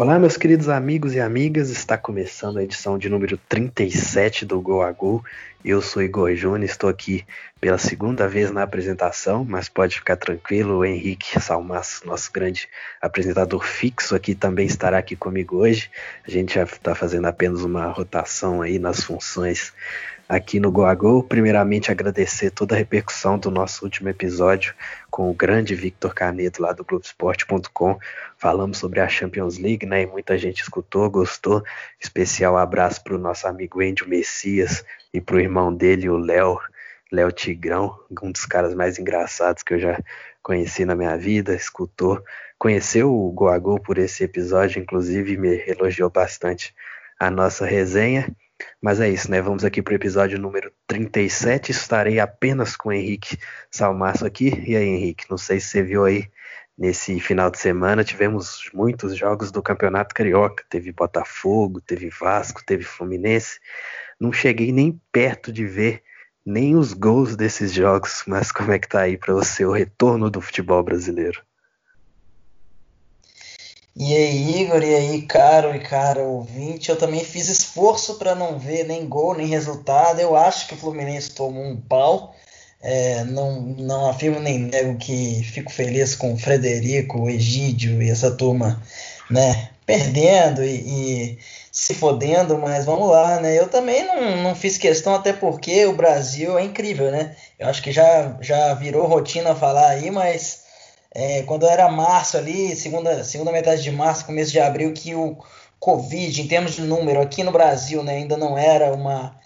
Olá, meus queridos amigos e amigas, está começando a edição de número 37 do Go a Go. Eu sou Igor Júnior, estou aqui pela segunda vez na apresentação, mas pode ficar tranquilo, o Henrique Salmas, nosso grande apresentador fixo aqui, também estará aqui comigo hoje. A gente já está fazendo apenas uma rotação aí nas funções aqui no Go a Go. Primeiramente, agradecer toda a repercussão do nosso último episódio com o grande Victor Canedo lá do Globoesporte.com. Falamos sobre a Champions League, né? E muita gente escutou, gostou. Especial abraço para o nosso amigo Índio Messias e para o irmão dele, o Léo, Léo Tigrão, um dos caras mais engraçados que eu já conheci na minha vida, escutou, conheceu o Go a Go por esse episódio, inclusive me elogiou bastante a nossa resenha. Mas é isso, né? Vamos aqui para o episódio número 37. Estarei apenas com o Henrique Salmaço aqui. E aí, Henrique, não sei se você viu aí nesse final de semana, tivemos muitos jogos do Campeonato Carioca. Teve Botafogo, teve Vasco, teve Fluminense. Não cheguei nem perto de ver nem os gols desses jogos, mas como é que tá aí para você o retorno do futebol brasileiro? E aí, Igor, e aí, caro e cara ouvinte, eu também fiz esforço para não ver nem gol, nem resultado. Eu acho que o Fluminense tomou um pau. É, não, não afirmo nem nego que fico feliz com o Frederico, o Egídio e essa turma, né, perdendo e, e, se fodendo, mas vamos lá, né? Eu também não, não fiz questão, até porque o Brasil é incrível, né? Eu acho que já, já virou rotina falar aí, mas é, quando era março ali, segunda, segunda metade de março, começo de abril, que o Covid, em termos de número, aqui no Brasil, né, ainda não era uma,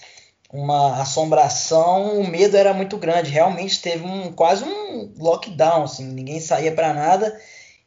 uma assombração, o medo era muito grande. Realmente teve um quase um lockdown, assim, ninguém saía para nada.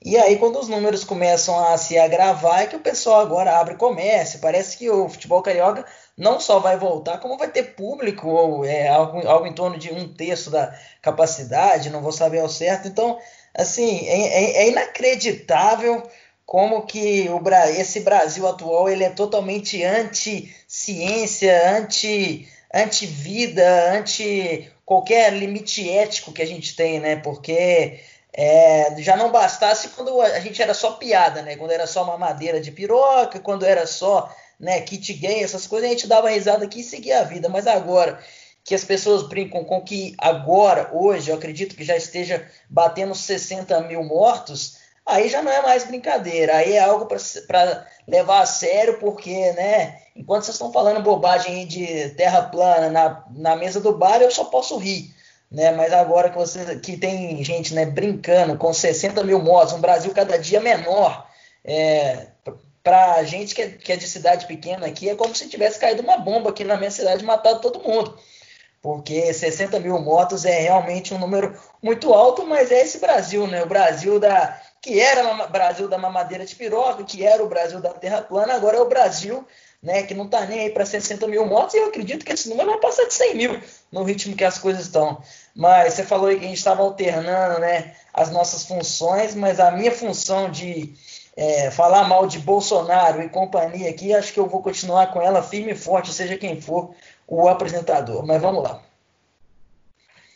E aí, quando os números começam a se agravar, é que o pessoal agora abre comércio. Parece que o futebol carioca não só vai voltar, como vai ter público, ou é, algo, algo em torno de um terço da capacidade, não vou saber ao certo. Então, assim, é, é, é inacreditável como que o, esse Brasil atual ele é totalmente anti-ciência, anti, anti-vida, anti qualquer limite ético que a gente tem, né? Porque é, já não bastasse quando a gente era só piada, né? Quando era só uma madeira de piroca, quando era só né, kit gay, essas coisas, a gente dava risada aqui e seguia a vida. Mas agora que as pessoas brincam com que agora, hoje, eu acredito que já esteja batendo 60 mil mortos, aí já não é mais brincadeira, aí é algo para levar a sério, porque, né, enquanto vocês estão falando bobagem de terra plana na, na mesa do bar, eu só posso rir. Né, mas agora que você que tem gente né, brincando com 60 mil mortos, um Brasil cada dia menor, é, para gente que é, que é de cidade pequena aqui, é como se tivesse caído uma bomba aqui na minha cidade e matado todo mundo porque 60 mil motos é realmente um número muito alto, mas é esse Brasil, né? O Brasil da que era o Brasil da mamadeira de piroca, que era o Brasil da terra plana, agora é o Brasil, né? Que não está nem aí para 60 mil motos, e eu acredito que esse número vai passar de 100 mil no ritmo que as coisas estão. Mas você falou aí que a gente estava alternando, né? As nossas funções, mas a minha função de é, falar mal de Bolsonaro e companhia aqui, acho que eu vou continuar com ela firme e forte, seja quem for, o apresentador. Mas vamos lá.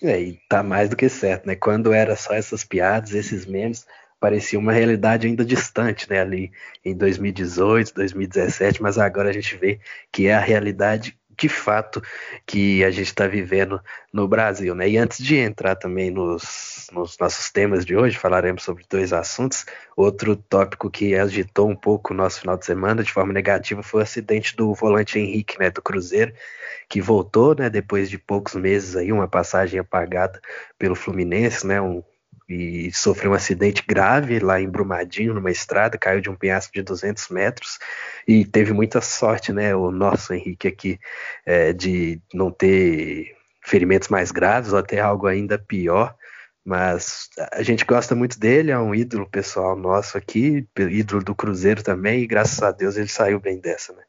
É, e tá mais do que certo, né? Quando era só essas piadas, esses memes, parecia uma realidade ainda distante, né? Ali em 2018, 2017, mas agora a gente vê que é a realidade de fato que a gente está vivendo no Brasil, né? E antes de entrar também nos, nos, nossos temas de hoje, falaremos sobre dois assuntos. Outro tópico que agitou um pouco o nosso final de semana de forma negativa foi o acidente do volante Henrique, né? Do Cruzeiro, que voltou, né? Depois de poucos meses aí, uma passagem apagada pelo Fluminense, né? Um, e sofreu um acidente grave lá em Brumadinho, numa estrada, caiu de um penhasco de 200 metros e teve muita sorte, né, o nosso Henrique aqui, é, de não ter ferimentos mais graves ou até algo ainda pior, mas a gente gosta muito dele, é um ídolo pessoal nosso aqui, ídolo do Cruzeiro também, e graças a Deus ele saiu bem dessa, né.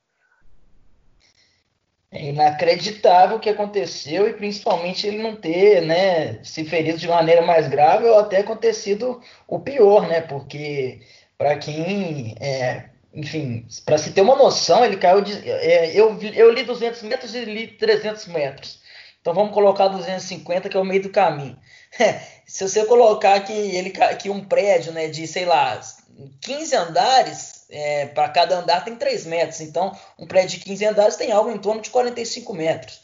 É inacreditável o que aconteceu e principalmente ele não ter né, se ferido de maneira mais grave ou até acontecido o pior, né? Porque para quem, é, enfim, para se ter uma noção, ele caiu de, é, eu, eu li 200 metros e li 300 metros. Então vamos colocar 250 que é o meio do caminho. se você colocar que ele que um prédio, né, de sei lá, 15 andares, é, para cada andar tem 3 metros. Então, um prédio de 15 andares tem algo em torno de 45 metros.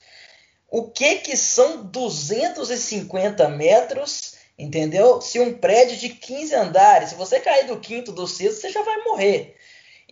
O que, que são 250 metros, entendeu? Se um prédio de 15 andares, se você cair do quinto, do sexto, você já vai morrer.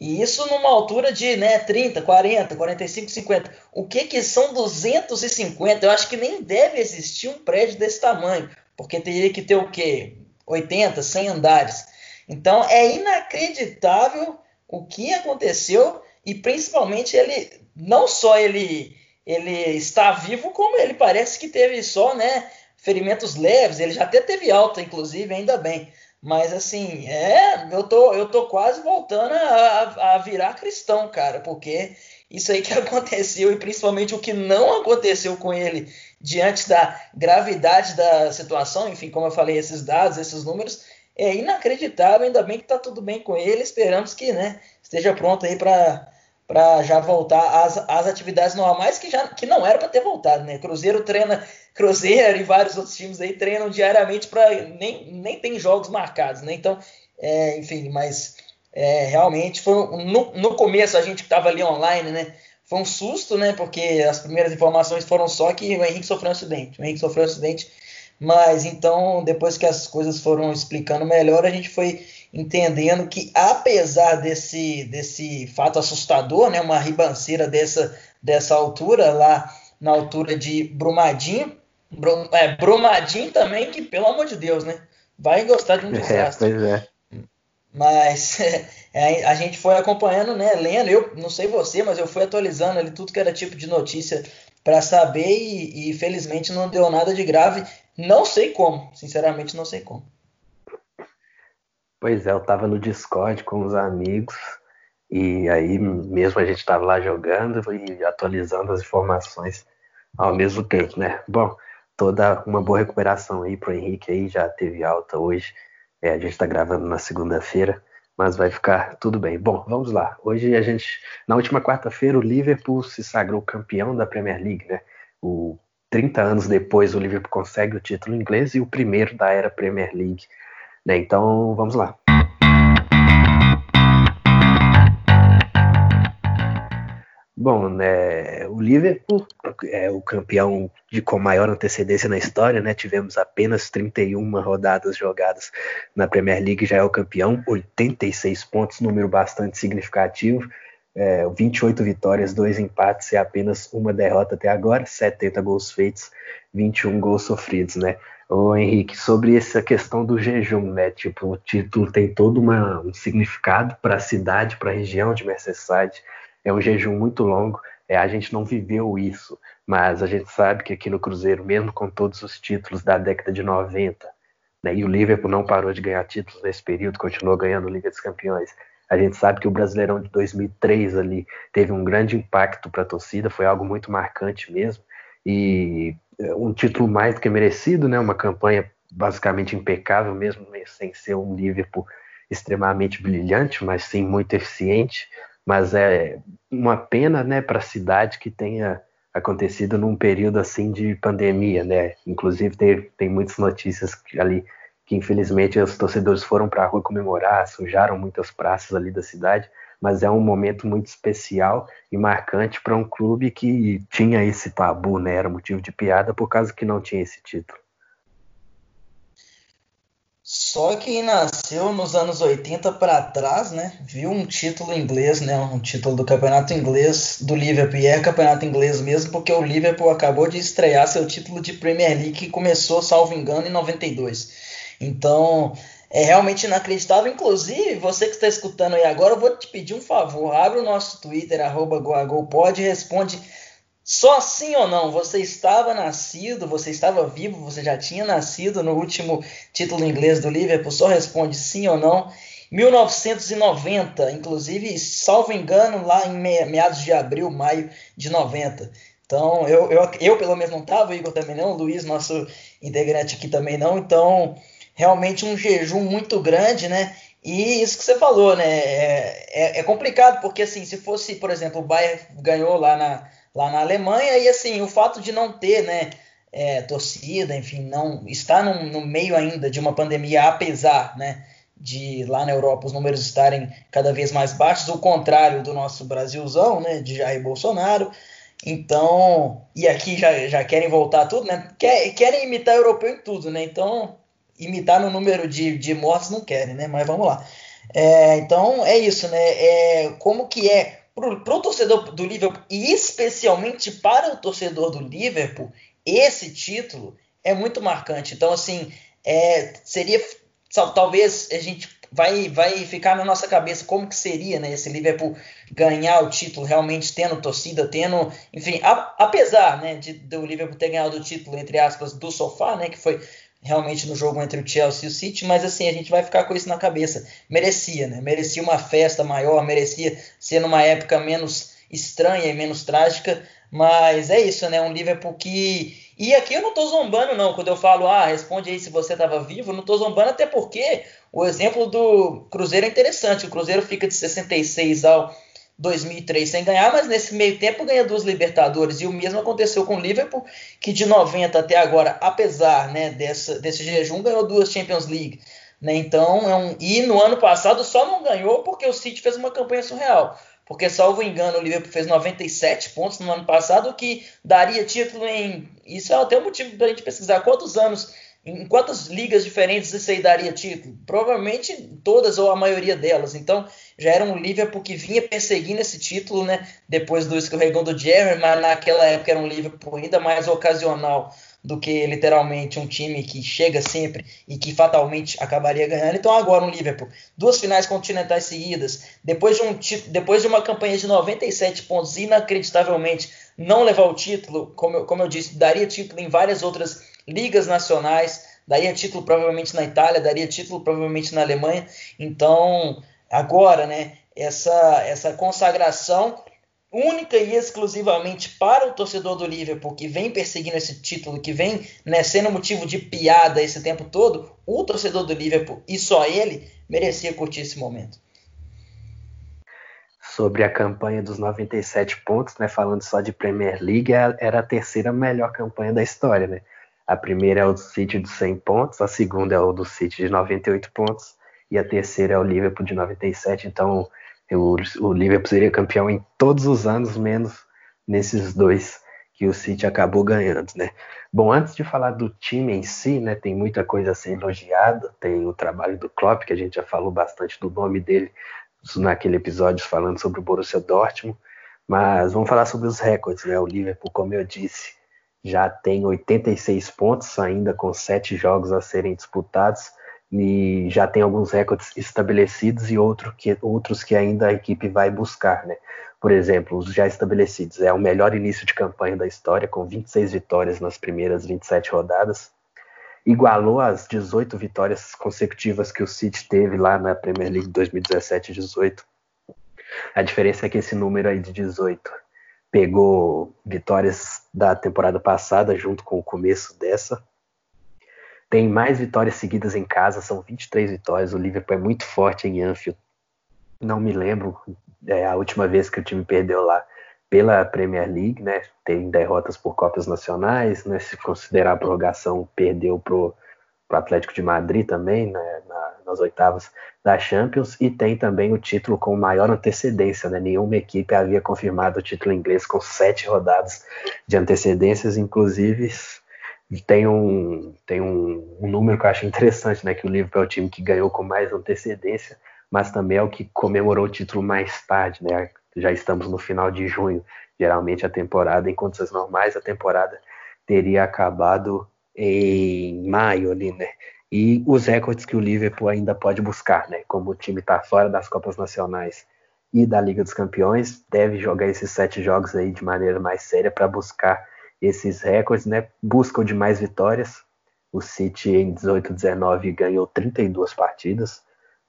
E isso numa altura de né, 30, 40, 45, 50. O que, que são 250? Eu acho que nem deve existir um prédio desse tamanho, porque teria que ter o quê? 80, 100 andares. Então é inacreditável o que aconteceu e principalmente ele não só ele ele está vivo como ele parece que teve só né ferimentos leves ele já até teve alta inclusive ainda bem mas assim, é, eu tô, eu tô quase voltando a, a virar cristão, cara, porque isso aí que aconteceu e principalmente o que não aconteceu com ele diante da gravidade da situação, enfim, como eu falei, esses dados, esses números, é inacreditável. Ainda bem que tá tudo bem com ele. Esperamos que, né, esteja pronto aí para para já voltar às, às atividades normais que já que não era para ter voltado, né? Cruzeiro treina Cruzeiro e vários outros times aí treinam diariamente para nem, nem tem jogos marcados, né? Então, é, enfim, mas é, realmente foi no, no começo a gente que estava ali online, né? Foi um susto, né? Porque as primeiras informações foram só que o Henrique sofreu um acidente. O Henrique sofreu um acidente, mas então depois que as coisas foram explicando melhor, a gente foi entendendo que apesar desse, desse fato assustador, né, uma ribanceira dessa, dessa altura, lá na altura de Brumadinho, Brum, é, Brumadinho também, que pelo amor de Deus, né, vai gostar de um é, desastre. É, pois é. Mas é, a gente foi acompanhando, né, lendo, eu não sei você, mas eu fui atualizando ali tudo que era tipo de notícia para saber e, e felizmente não deu nada de grave. Não sei como, sinceramente não sei como. Pois é, eu tava no Discord com os amigos e aí mesmo a gente tava lá jogando e atualizando as informações ao mesmo tempo, né? Bom, toda uma boa recuperação aí pro Henrique aí, já teve alta hoje. É, a gente tá gravando na segunda-feira, mas vai ficar tudo bem. Bom, vamos lá. Hoje a gente, na última quarta-feira, o Liverpool se sagrou campeão da Premier League, né? O 30 anos depois, o Liverpool consegue o título inglês e o primeiro da era Premier League. Né? Então, vamos lá. Bom, né, o Liverpool é o campeão de com maior antecedência na história, né? Tivemos apenas 31 rodadas jogadas na Premier League, já é o campeão, 86 pontos, número bastante significativo. É, 28 vitórias, 2 empates e apenas uma derrota até agora, 70 gols feitos, 21 gols sofridos, né? Ô Henrique, sobre essa questão do jejum, né? Tipo, o título tem todo uma, um significado para a cidade, para a região de Merseyside. É um jejum muito longo. É, a gente não viveu isso, mas a gente sabe que aqui no Cruzeiro, mesmo com todos os títulos da década de 90, né, e o Liverpool não parou de ganhar títulos nesse período, continuou ganhando Liga dos Campeões. A gente sabe que o Brasileirão de 2003 ali teve um grande impacto para a torcida, foi algo muito marcante mesmo. E um título mais do que merecido, né? Uma campanha basicamente impecável, mesmo sem ser um Liverpool extremamente brilhante, mas sim muito eficiente. Mas é uma pena, né, para a cidade que tenha acontecido num período assim de pandemia, né? Inclusive tem, tem muitas notícias ali que infelizmente os torcedores foram para a rua comemorar, sujaram muitas praças ali da cidade mas é um momento muito especial e marcante para um clube que tinha esse tabu, né? Era motivo de piada por causa que não tinha esse título. Só quem nasceu nos anos 80 para trás, né, viu um título inglês, né, um título do campeonato inglês do Liverpool. E é campeonato inglês mesmo, porque o Liverpool acabou de estrear seu título de Premier League, que começou, salvo engano, em 92. Então, é realmente inacreditável. Inclusive, você que está escutando aí agora, eu vou te pedir um favor. Abre o nosso Twitter, arroba GoAGOPod, e responde só sim ou não. Você estava nascido, você estava vivo, você já tinha nascido no último título inglês do Liverpool. Só responde sim ou não. 1990, inclusive, salvo engano, lá em meados de abril, maio de 90. Então, eu, eu, eu pelo menos não estava, o Igor também não, o Luiz, nosso integrante aqui também não. Então, realmente um jejum muito grande, né? E isso que você falou, né? É, é, é, complicado, porque assim, se fosse, por exemplo, o Bayern ganhou lá na, lá na Alemanha, e assim, o fato de não ter, né? É, torcida, enfim, não está no, no, meio ainda de uma pandemia, apesar, né? de lá na Europa os números estarem cada vez mais baixos, o contrário do nosso Brasilzão, né, de Jair Bolsonaro. Então, e aqui já, já querem voltar tudo, né? Quer, querem imitar europeu em tudo, né? Então, imitar no número de, de mortes não querem, né? Mas vamos lá. É, então, é isso, né? É, como que é para o torcedor do Liverpool e especialmente para o torcedor do Liverpool, esse título é muito marcante. Então, assim, é, seria talvez a gente vai, vai ficar na nossa cabeça como que seria né, esse Liverpool ganhar o título realmente tendo torcida, tendo, enfim, a, apesar né, de do Liverpool ter ganhado o título entre aspas do sofá, né, que foi realmente no jogo entre o Chelsea e o City, mas assim a gente vai ficar com isso na cabeça. Merecia, né? Merecia uma festa maior, merecia ser numa época menos estranha e menos trágica, mas é isso, né? Um Liverpool que e aqui eu não estou zombando, não. Quando eu falo, ah, responde aí se você estava vivo, não estou zombando, até porque o exemplo do Cruzeiro é interessante. O Cruzeiro fica de 66 ao 2003 sem ganhar, mas nesse meio tempo ganha duas Libertadores. E o mesmo aconteceu com o Liverpool, que de 90 até agora, apesar né, dessa, desse jejum, ganhou duas Champions League. Né? Então, é um... e no ano passado só não ganhou porque o City fez uma campanha surreal porque, salvo engano, o Liverpool fez 97 pontos no ano passado, o que daria título em. Isso é até um motivo para a gente pesquisar quantos anos, em quantas ligas diferentes isso aí daria título. Provavelmente todas ou a maioria delas. Então, já era um Liverpool que vinha perseguindo esse título, né? Depois do escorregão do Jerry, mas naquela época era um Liverpool ainda mais ocasional do que literalmente um time que chega sempre e que fatalmente acabaria ganhando. Então agora um Liverpool, duas finais continentais seguidas, depois de, um, depois de uma campanha de 97 pontos, inacreditavelmente não levar o título, como eu, como eu disse, daria título em várias outras ligas nacionais, daria título provavelmente na Itália, daria título provavelmente na Alemanha. Então agora, né, essa, essa consagração única e exclusivamente para o torcedor do Liverpool que vem perseguindo esse título, que vem né, sendo motivo de piada esse tempo todo, o torcedor do Liverpool e só ele merecia curtir esse momento. Sobre a campanha dos 97 pontos, né, falando só de Premier League, é era a terceira melhor campanha da história. Né? A primeira é o do City de 100 pontos, a segunda é o do City de 98 pontos e a terceira é o Liverpool de 97. Então, o, Liverpool seria campeão em todos os anos, menos nesses dois que o City acabou ganhando, né? Bom, antes de falar do time em si, né, tem muita coisa a ser elogiada, tem o trabalho do Klopp, que a gente já falou bastante do nome dele naquele episódio falando sobre o Borussia Dortmund, mas vamos falar sobre os recordes, né? O Liverpool, como eu disse, já tem 86 pontos, ainda com sete jogos a serem disputados, e já tem alguns recordes estabelecidos e outro que, outros que ainda a equipe vai buscar, né? Por exemplo, os já estabelecidos. É o melhor início de campanha da história, com 26 vitórias nas primeiras 27 rodadas. Igualou as 18 vitórias consecutivas que o City teve lá na Premier League 2017-18. A diferença é que esse número aí de 18 pegou vitórias da temporada passada junto com o começo dessa tem mais vitórias seguidas em casa, são 23 vitórias. O Liverpool é muito forte em Anfield. Não me lembro é, a última vez que o time perdeu lá pela Premier League, né? Tem derrotas por Copas Nacionais, né? Se considerar a prorrogação, perdeu pro, pro Atlético de Madrid também, né? Na, nas oitavas da Champions, e tem também o título com maior antecedência, né? Nenhuma equipe havia confirmado o título inglês com sete rodadas de antecedências, inclusive tem um, tem um, um, número que eu acho interessante, né? Que o Liverpool é o time que ganhou com mais antecedência, mas também é o que comemorou o título mais tarde, né? Já estamos no final de junho. Geralmente a temporada, em condições normais, a temporada teria acabado em maio ali, né? E os recordes que o Liverpool ainda pode buscar, né? Como o time está fora das Copas Nacionais e da Liga dos Campeões, deve jogar esses sete jogos aí de maneira mais séria para buscar esses recordes, né? Buscam de mais vitórias. O City em 18-19 ganhou 32 partidas.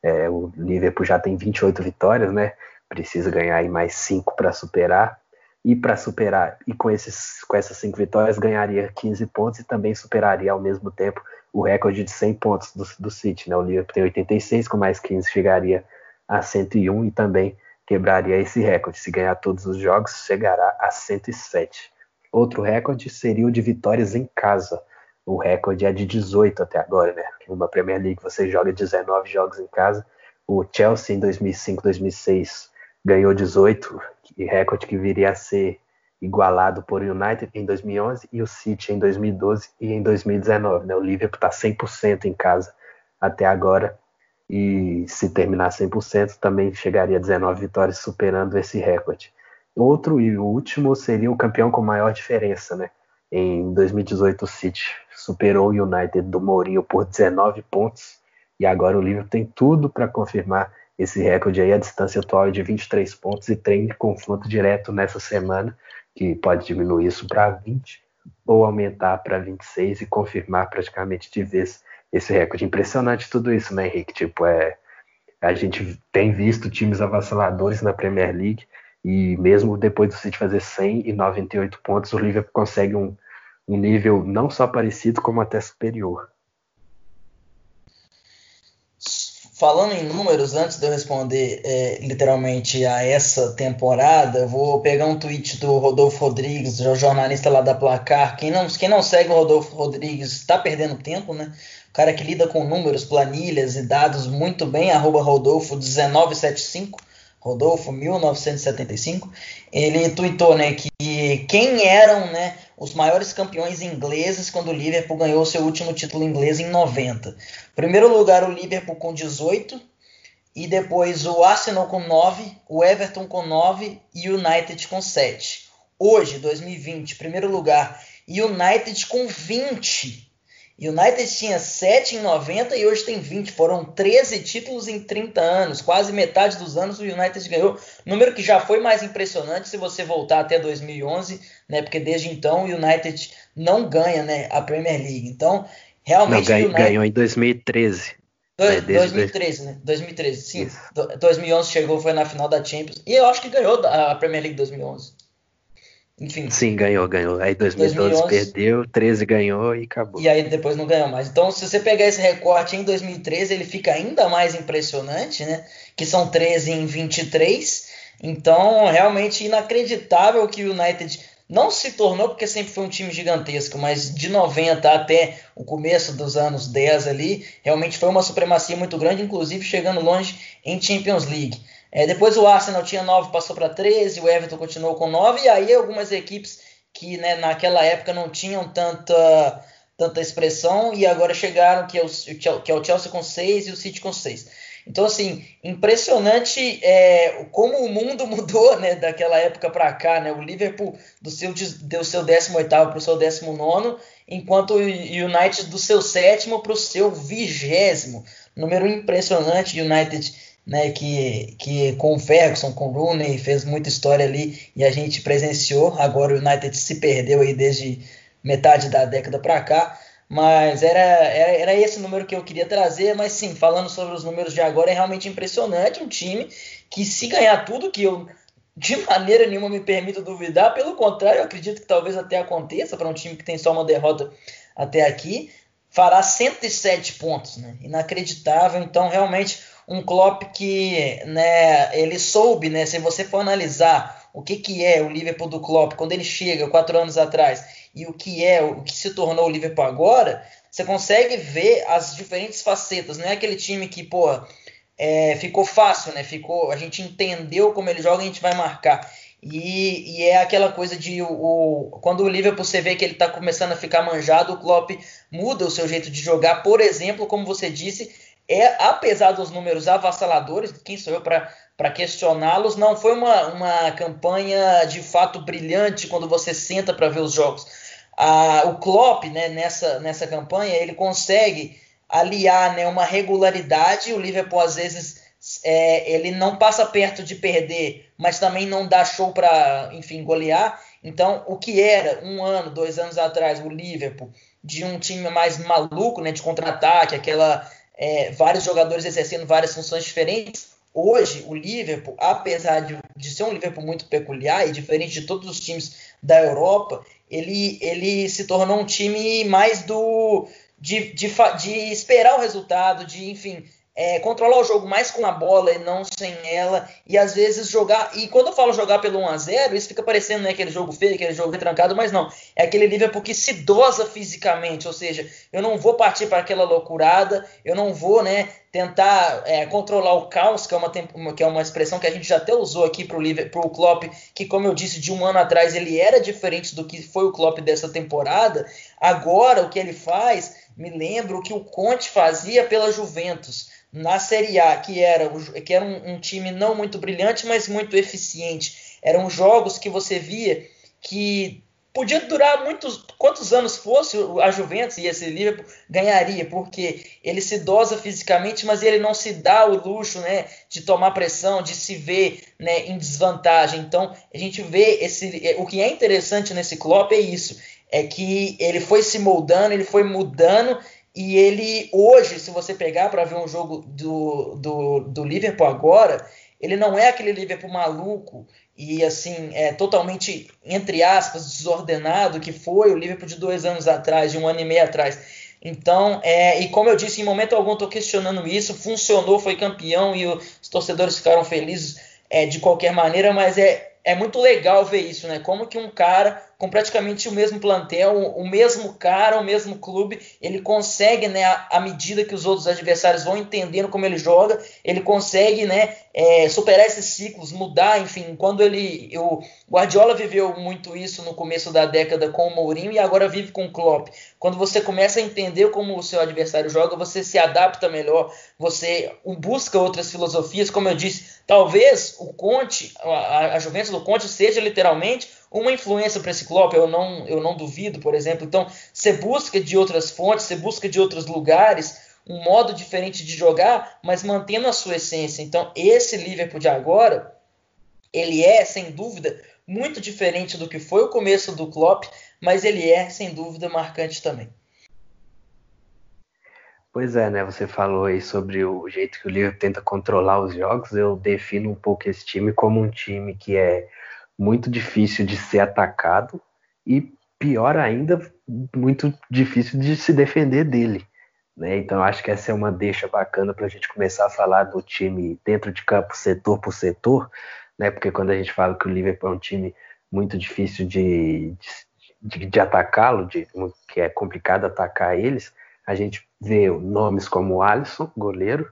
É, o Liverpool já tem 28 vitórias, né? Precisa ganhar aí mais 5 para superar. E para superar, e com, esses, com essas 5 vitórias, ganharia 15 pontos e também superaria ao mesmo tempo o recorde de 100 pontos do, do City. Né? O Liverpool tem 86, com mais 15 chegaria a 101 e também quebraria esse recorde. Se ganhar todos os jogos, chegará a 107. Outro recorde seria o de vitórias em casa. o recorde é de 18 até agora, né? Uma Premier League você joga 19 jogos em casa. O Chelsea em 2005, 2006 ganhou 18, recorde que viria a ser igualado por United em 2011 e o City em 2012 e em 2019. Né? O Liverpool está 100% em casa até agora e se terminar 100% também chegaria a 19 vitórias superando esse recorde. Outro e o último seria o campeão com maior diferença, né? Em 2018 o City superou o United do Mourinho por 19 pontos e agora o Liverpool tem tudo para confirmar esse recorde aí. A distância atual é de 23 pontos e tem confronto direto nessa semana que pode diminuir isso para 20 ou aumentar para 26 e confirmar praticamente de vez esse recorde. Impressionante tudo isso, né, Henrique? Tipo, é, a gente tem visto times avassaladores na Premier League e mesmo depois do City fazer 100 e 98 pontos, o Liverpool consegue um, um nível não só parecido, como até superior. Falando em números, antes de eu responder é, literalmente a essa temporada, eu vou pegar um tweet do Rodolfo Rodrigues, jornalista lá da Placar. Quem não, quem não segue o Rodolfo Rodrigues está perdendo tempo, né? O cara que lida com números, planilhas e dados muito bem, arroba Rodolfo1975. Rodolfo, 1975, ele tweetou né, que quem eram né, os maiores campeões ingleses quando o Liverpool ganhou seu último título inglês em 90. Primeiro lugar, o Liverpool com 18, e depois o Arsenal com 9, o Everton com 9 e o United com 7. Hoje, 2020, primeiro lugar, United com 20. United tinha 7 em 90 e hoje tem 20. Foram 13 títulos em 30 anos. Quase metade dos anos o United ganhou. Número que já foi mais impressionante se você voltar até 2011, né? Porque desde então o United não ganha né, a Premier League. Então, realmente. Não, ganhou, United... ganhou em 2013. Do, né, 2013, né? 2013, sim. Isso. 2011 chegou, foi na final da Champions. E eu acho que ganhou a Premier League 2011. Enfim. Sim, ganhou, ganhou. Aí 2012 2011, perdeu, 13 ganhou e acabou. E aí depois não ganhou mais. Então, se você pegar esse recorte em 2013, ele fica ainda mais impressionante, né? Que são 13 em 23. Então, realmente inacreditável que o United não se tornou, porque sempre foi um time gigantesco, mas de 90 até o começo dos anos 10 ali, realmente foi uma supremacia muito grande, inclusive chegando longe em Champions League. É, depois o Arsenal tinha 9, passou para 13, o Everton continuou com 9, e aí algumas equipes que né, naquela época não tinham tanta, tanta expressão e agora chegaram, que é, o, que é o Chelsea com 6 e o City com 6. Então, assim, impressionante é, como o mundo mudou né, daquela época para cá. Né? O Liverpool do seu, deu seu 18 para o seu 19, enquanto o United do seu sétimo para o seu vigésimo. Número impressionante. United né, que, que com o Ferguson, com o Rooney, fez muita história ali e a gente presenciou. Agora o United se perdeu aí desde metade da década para cá, mas era, era, era esse número que eu queria trazer. Mas sim, falando sobre os números de agora, é realmente impressionante. Um time que, se ganhar tudo, que eu de maneira nenhuma me permito duvidar, pelo contrário, eu acredito que talvez até aconteça para um time que tem só uma derrota até aqui, fará 107 pontos, né? Inacreditável. Então, realmente um Klopp que né, ele soube, né, se você for analisar o que, que é o Liverpool do Klopp quando ele chega quatro anos atrás e o que é o que se tornou o Liverpool agora, você consegue ver as diferentes facetas. Não é aquele time que, pô, é, ficou fácil, né? Ficou, a gente entendeu como ele joga, a gente vai marcar. E, e, é aquela coisa de o, o, quando o Liverpool você vê que ele está começando a ficar manjado, o Klopp muda o seu jeito de jogar. Por exemplo, como você disse, é, apesar dos números avassaladores, quem sou eu para questioná-los, não foi uma, uma campanha de fato brilhante quando você senta para ver os jogos. Ah, o Klopp, né, nessa, nessa campanha, ele consegue aliar né, uma regularidade, o Liverpool às vezes é, ele não passa perto de perder, mas também não dá show para, enfim, golear. Então, o que era um ano, dois anos atrás, o Liverpool, de um time mais maluco, né, de contra-ataque, aquela é, vários jogadores exercendo várias funções diferentes. Hoje, o Liverpool, apesar de, de, ser um Liverpool muito peculiar e diferente de todos os times da Europa, ele, ele se tornou um time mais do de, de, de esperar o resultado, de enfim é, controlar o jogo mais com a bola e não sem ela, e às vezes jogar. E quando eu falo jogar pelo 1x0, isso fica parecendo né, aquele jogo feio, aquele jogo retrancado, mas não. É aquele Liverpool que se dosa fisicamente, ou seja, eu não vou partir para aquela loucurada, eu não vou né, tentar é, controlar o caos, que é, uma, que é uma expressão que a gente já até usou aqui para o Klopp, que, como eu disse, de um ano atrás ele era diferente do que foi o Klopp dessa temporada. Agora, o que ele faz me lembra o que o Conte fazia pela Juventus na Série A, que era, que era um, um, time não muito brilhante, mas muito eficiente. Eram jogos que você via que podia durar muitos quantos anos fosse a Juventus e esse Liverpool ganharia, porque ele se dosa fisicamente, mas ele não se dá o luxo, né, de tomar pressão, de se ver, né, em desvantagem. Então, a gente vê esse o que é interessante nesse Klopp é isso, é que ele foi se moldando, ele foi mudando e ele, hoje, se você pegar para ver um jogo do, do, do Liverpool agora, ele não é aquele Liverpool maluco e assim, é totalmente, entre aspas, desordenado que foi o Liverpool de dois anos atrás, de um ano e meio atrás. Então, é, e como eu disse, em momento algum estou questionando isso, funcionou, foi campeão e os torcedores ficaram felizes é, de qualquer maneira, mas é, é muito legal ver isso, né? Como que um cara com praticamente o mesmo plantel, o mesmo cara, o mesmo clube, ele consegue, né, à medida que os outros adversários vão entendendo como ele joga, ele consegue, né, é, superar esses ciclos, mudar, enfim, quando ele, o Guardiola viveu muito isso no começo da década com o Mourinho e agora vive com o Klopp. Quando você começa a entender como o seu adversário joga, você se adapta melhor, você busca outras filosofias, como eu disse, talvez o Conte, a, a Juventus do Conte seja literalmente uma influência para esse Klopp, eu não, eu não duvido, por exemplo. Então, você busca de outras fontes, você busca de outros lugares um modo diferente de jogar, mas mantendo a sua essência. Então, esse Liverpool de agora, ele é, sem dúvida, muito diferente do que foi o começo do Klopp, mas ele é, sem dúvida, marcante também. Pois é, né? Você falou aí sobre o jeito que o Liverpool tenta controlar os jogos. Eu defino um pouco esse time como um time que é muito difícil de ser atacado e pior ainda, muito difícil de se defender dele. Né? Então acho que essa é uma deixa bacana para a gente começar a falar do time dentro de campo, setor por setor, né? Porque quando a gente fala que o Liverpool é um time muito difícil de, de, de atacá-lo, de, que é complicado atacar eles, a gente vê nomes como o Alisson, goleiro,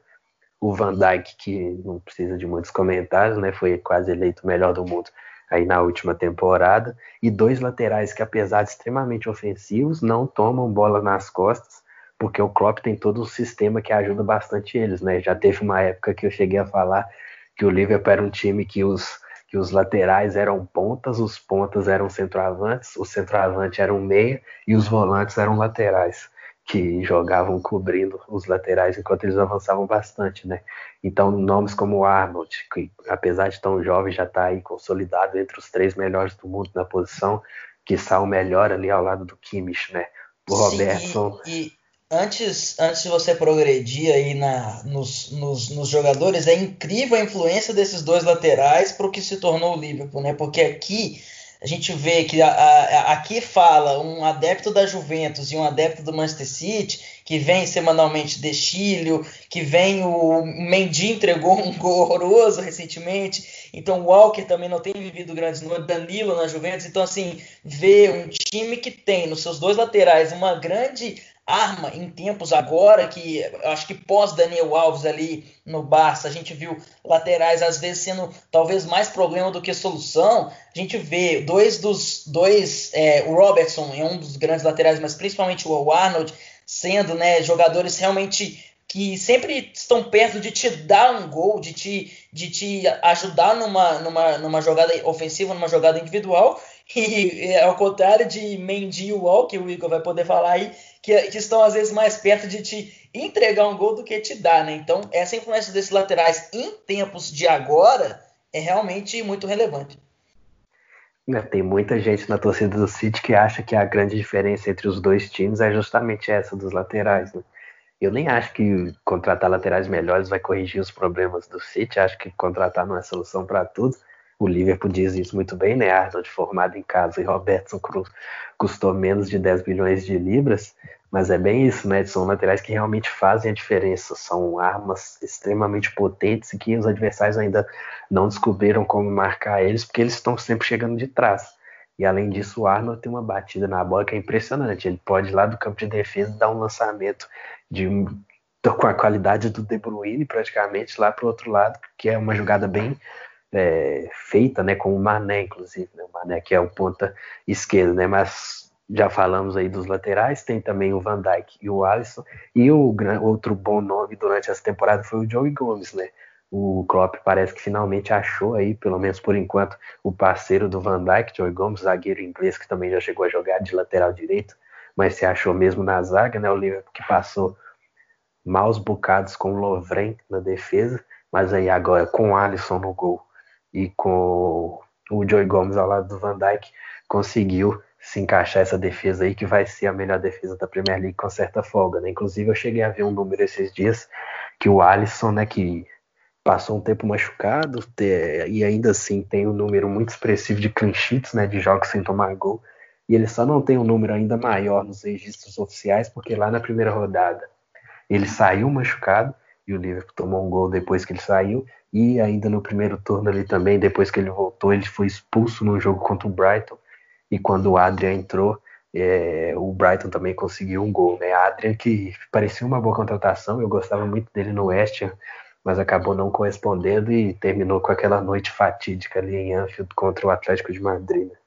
o Van Dijk, que não precisa de muitos comentários, né? Foi quase eleito o melhor do mundo aí na última temporada, e dois laterais que, apesar de extremamente ofensivos, não tomam bola nas costas, porque o Klopp tem todo um sistema que ajuda bastante eles, né? Já teve uma época que eu cheguei a falar que o Liverpool era um time que os, que os laterais eram pontas, os pontas eram centroavantes, o centroavante era um meia e os volantes eram laterais que jogavam cobrindo os laterais enquanto eles avançavam bastante, né? Então, nomes como o Arnold, que apesar de tão jovem, já está aí consolidado entre os três melhores do mundo na posição, que está o melhor ali ao lado do Kimmich, né? O Robertson. E, e, antes, antes de você progredir aí na, nos, nos, nos jogadores, é incrível a influência desses dois laterais para o que se tornou o Liverpool, né? Porque aqui a gente vê que a, a, aqui fala um adepto da Juventus e um adepto do Manchester City, que vem semanalmente de Chile, que vem o Mendy entregou um gol horroroso recentemente, então o Walker também não tem vivido grandes números, Danilo na Juventus, então assim, vê um time que tem nos seus dois laterais uma grande arma em tempos agora que acho que pós Daniel Alves ali no Barça, a gente viu laterais às vezes sendo talvez mais problema do que solução. A gente vê dois dos dois, é, o Robertson é um dos grandes laterais, mas principalmente o Arnold sendo, né, jogadores realmente que sempre estão perto de te dar um gol, de te, de te ajudar numa, numa, numa jogada ofensiva, numa jogada individual, e ao contrário de Mendy e Walker, o Igor vai poder falar aí, que, que, estão às vezes mais perto de te entregar um gol do que te dar, né? Então, essa influência desses laterais em tempos de agora é realmente muito relevante. É, tem muita gente na torcida do City que acha que a grande diferença entre os dois times é justamente essa dos laterais. Né? Eu nem acho que contratar laterais melhores vai corrigir os problemas do City. Acho que contratar não é solução para tudo. O Liverpool diz isso muito bem, né? Arnold formado em casa e Robertson custou menos de 10 bilhões de libras, mas é bem isso, né? São laterais que realmente fazem a diferença, são armas extremamente potentes e que os adversários ainda não descobriram como marcar eles, porque eles estão sempre chegando de trás. E além disso, o Arnold tem uma batida na bola que é impressionante. Ele pode, lá do campo de defesa, dar um lançamento de, com a qualidade do De Bruyne, praticamente, lá para o outro lado, que é uma jogada bem é, feita, né, com o Mané, inclusive, né, o Mané que é o ponta esquerdo, né, mas já falamos aí dos laterais, tem também o Van Dijk e o Alisson, e o outro bom nome durante essa temporada foi o Joey Gomes, né, o Klopp parece que finalmente achou aí, pelo menos por enquanto, o parceiro do Van Dijk, Joey Gomes, zagueiro inglês que também já chegou a jogar de lateral direito, mas se achou mesmo na zaga, né, o Liverpool que passou maus bocados com o Lovren na defesa, mas aí agora com o Alisson no gol e com o Joey Gomes ao lado do Van Dijk, conseguiu se encaixar essa defesa aí, que vai ser a melhor defesa da Premier League com certa folga, né? Inclusive eu cheguei a ver um número esses dias que o Alisson, né, que passou um tempo machucado ter, e ainda assim tem um número muito expressivo de clean sheets, né, de jogos sem tomar gol, e ele só não tem um número ainda maior nos registros oficiais, porque lá na primeira rodada ele saiu machucado, e o Liverpool tomou um gol depois que ele saiu, e ainda no primeiro turno ali também, depois que ele voltou, ele foi expulso no jogo contra o Brighton. E quando o Adrian entrou, é, o Brighton também conseguiu um gol. Né? Adrian, que parecia uma boa contratação, eu gostava muito dele no West Ham, mas acabou não correspondendo e terminou com aquela noite fatídica ali em Anfield contra o Atlético de Madrid. Né?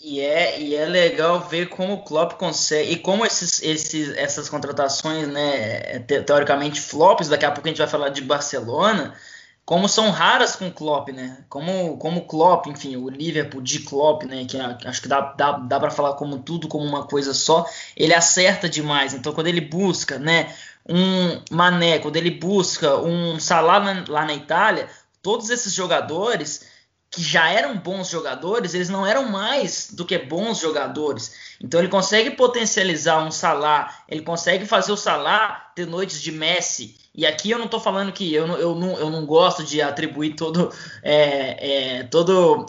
E é, e é legal ver como o Klopp consegue. E como esses, esses, essas contratações, né, te, teoricamente flops, daqui a pouco a gente vai falar de Barcelona, como são raras com o Klopp, né? Como, como o Klopp, enfim, o Liverpool de Klopp, né? Que é, acho que dá, dá, dá para falar como tudo, como uma coisa só, ele acerta demais. Então, quando ele busca, né, um Mané, quando ele busca um Salah lá na Itália, todos esses jogadores que já eram bons jogadores, eles não eram mais do que bons jogadores. Então ele consegue potencializar um Salah, ele consegue fazer o Salah ter noites de Messi. E aqui eu não estou falando que eu eu, não, eu não gosto de atribuir todo, é, é, todo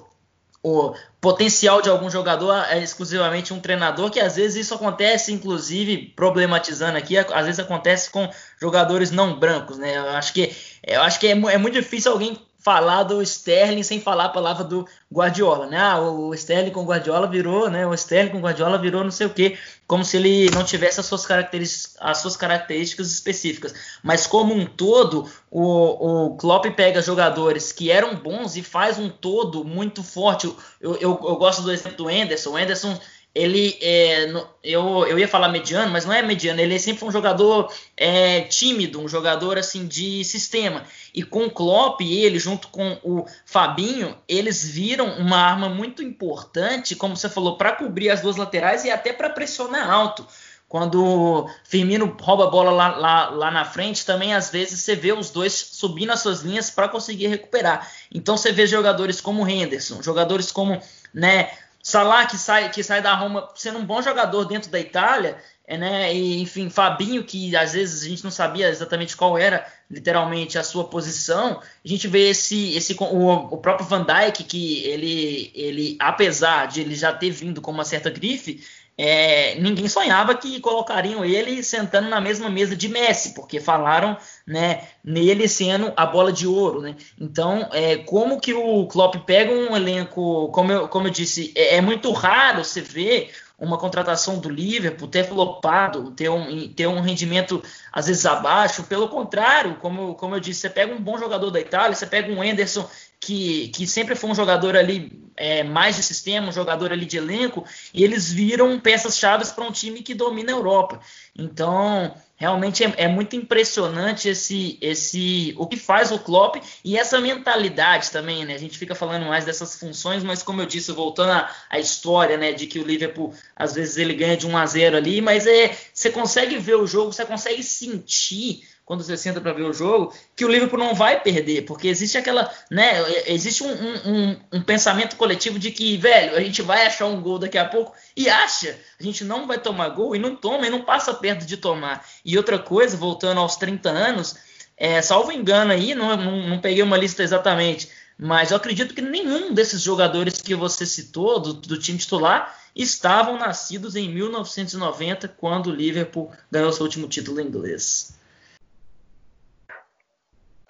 o potencial de algum jogador é exclusivamente um treinador, que às vezes isso acontece, inclusive problematizando aqui, às vezes acontece com jogadores não brancos, né? Eu acho que eu acho que é, é muito difícil alguém falar do Sterling sem falar a palavra do Guardiola, né? Ah, o Sterling com Guardiola virou, né? O Sterling com Guardiola virou não sei o quê, como se ele não tivesse as suas características, as suas características específicas. Mas como um todo, o, o Klopp pega jogadores que eram bons e faz um todo muito forte. Eu, eu, eu gosto do exemplo do Anderson. O Anderson ele é, eu, eu ia falar mediano, mas não é mediano, ele sempre foi um jogador é, tímido, um jogador assim de sistema. E com o Klopp e ele, junto com o Fabinho, eles viram uma arma muito importante, como você falou, para cobrir as duas laterais e até para pressionar alto. Quando Firmino rouba a bola lá, lá, lá na frente, também às vezes você vê os dois subindo as suas linhas para conseguir recuperar. Então você vê jogadores como Henderson, jogadores como né, Salah que sai, que sai da Roma sendo um bom jogador dentro da Itália, é, né? E, enfim, Fabinho, que às vezes a gente não sabia exatamente qual era literalmente a sua posição. A gente vê esse, esse o, o próprio Van Dijk, que ele, ele, apesar de ele já ter vindo com uma certa grife, é, ninguém sonhava que colocariam ele sentando na mesma mesa de Messi, porque falaram né, nele sendo a bola de ouro. Né? Então, é, como que o Klopp pega um elenco, como eu, como eu disse, é, é muito raro você ver uma contratação do Liverpool ter flopado, ter um, ter um rendimento às vezes abaixo. Pelo contrário, como, como eu disse, você pega um bom jogador da Itália, você pega um Anderson que, que sempre foi um jogador ali é, mais de sistema, um jogador ali de elenco, e eles viram peças-chave para um time que domina a Europa. Então, realmente é, é, muito impressionante esse, esse o que faz o Klopp e essa mentalidade também, né? A gente fica falando mais dessas funções, mas como eu disse, voltando à, à história, né, de que o Liverpool às vezes ele ganha de 1 a 0 ali, mas é você consegue ver o jogo, você consegue sentir quando você senta para ver o jogo, que o Liverpool não vai perder, porque existe aquela, né, existe um, um, um, pensamento coletivo de que, velho, a gente vai achar um gol daqui a pouco e acha, a gente não vai tomar gol e não toma e não passa perto de tomar. E outra coisa, voltando aos 30 anos, é, salvo engano aí, não, não, não peguei uma lista exatamente, Mas eu acredito que nenhum desses jogadores que você citou do, do time titular estavam nascidos em 1990, quando o Liverpool ganhou seu último título inglês.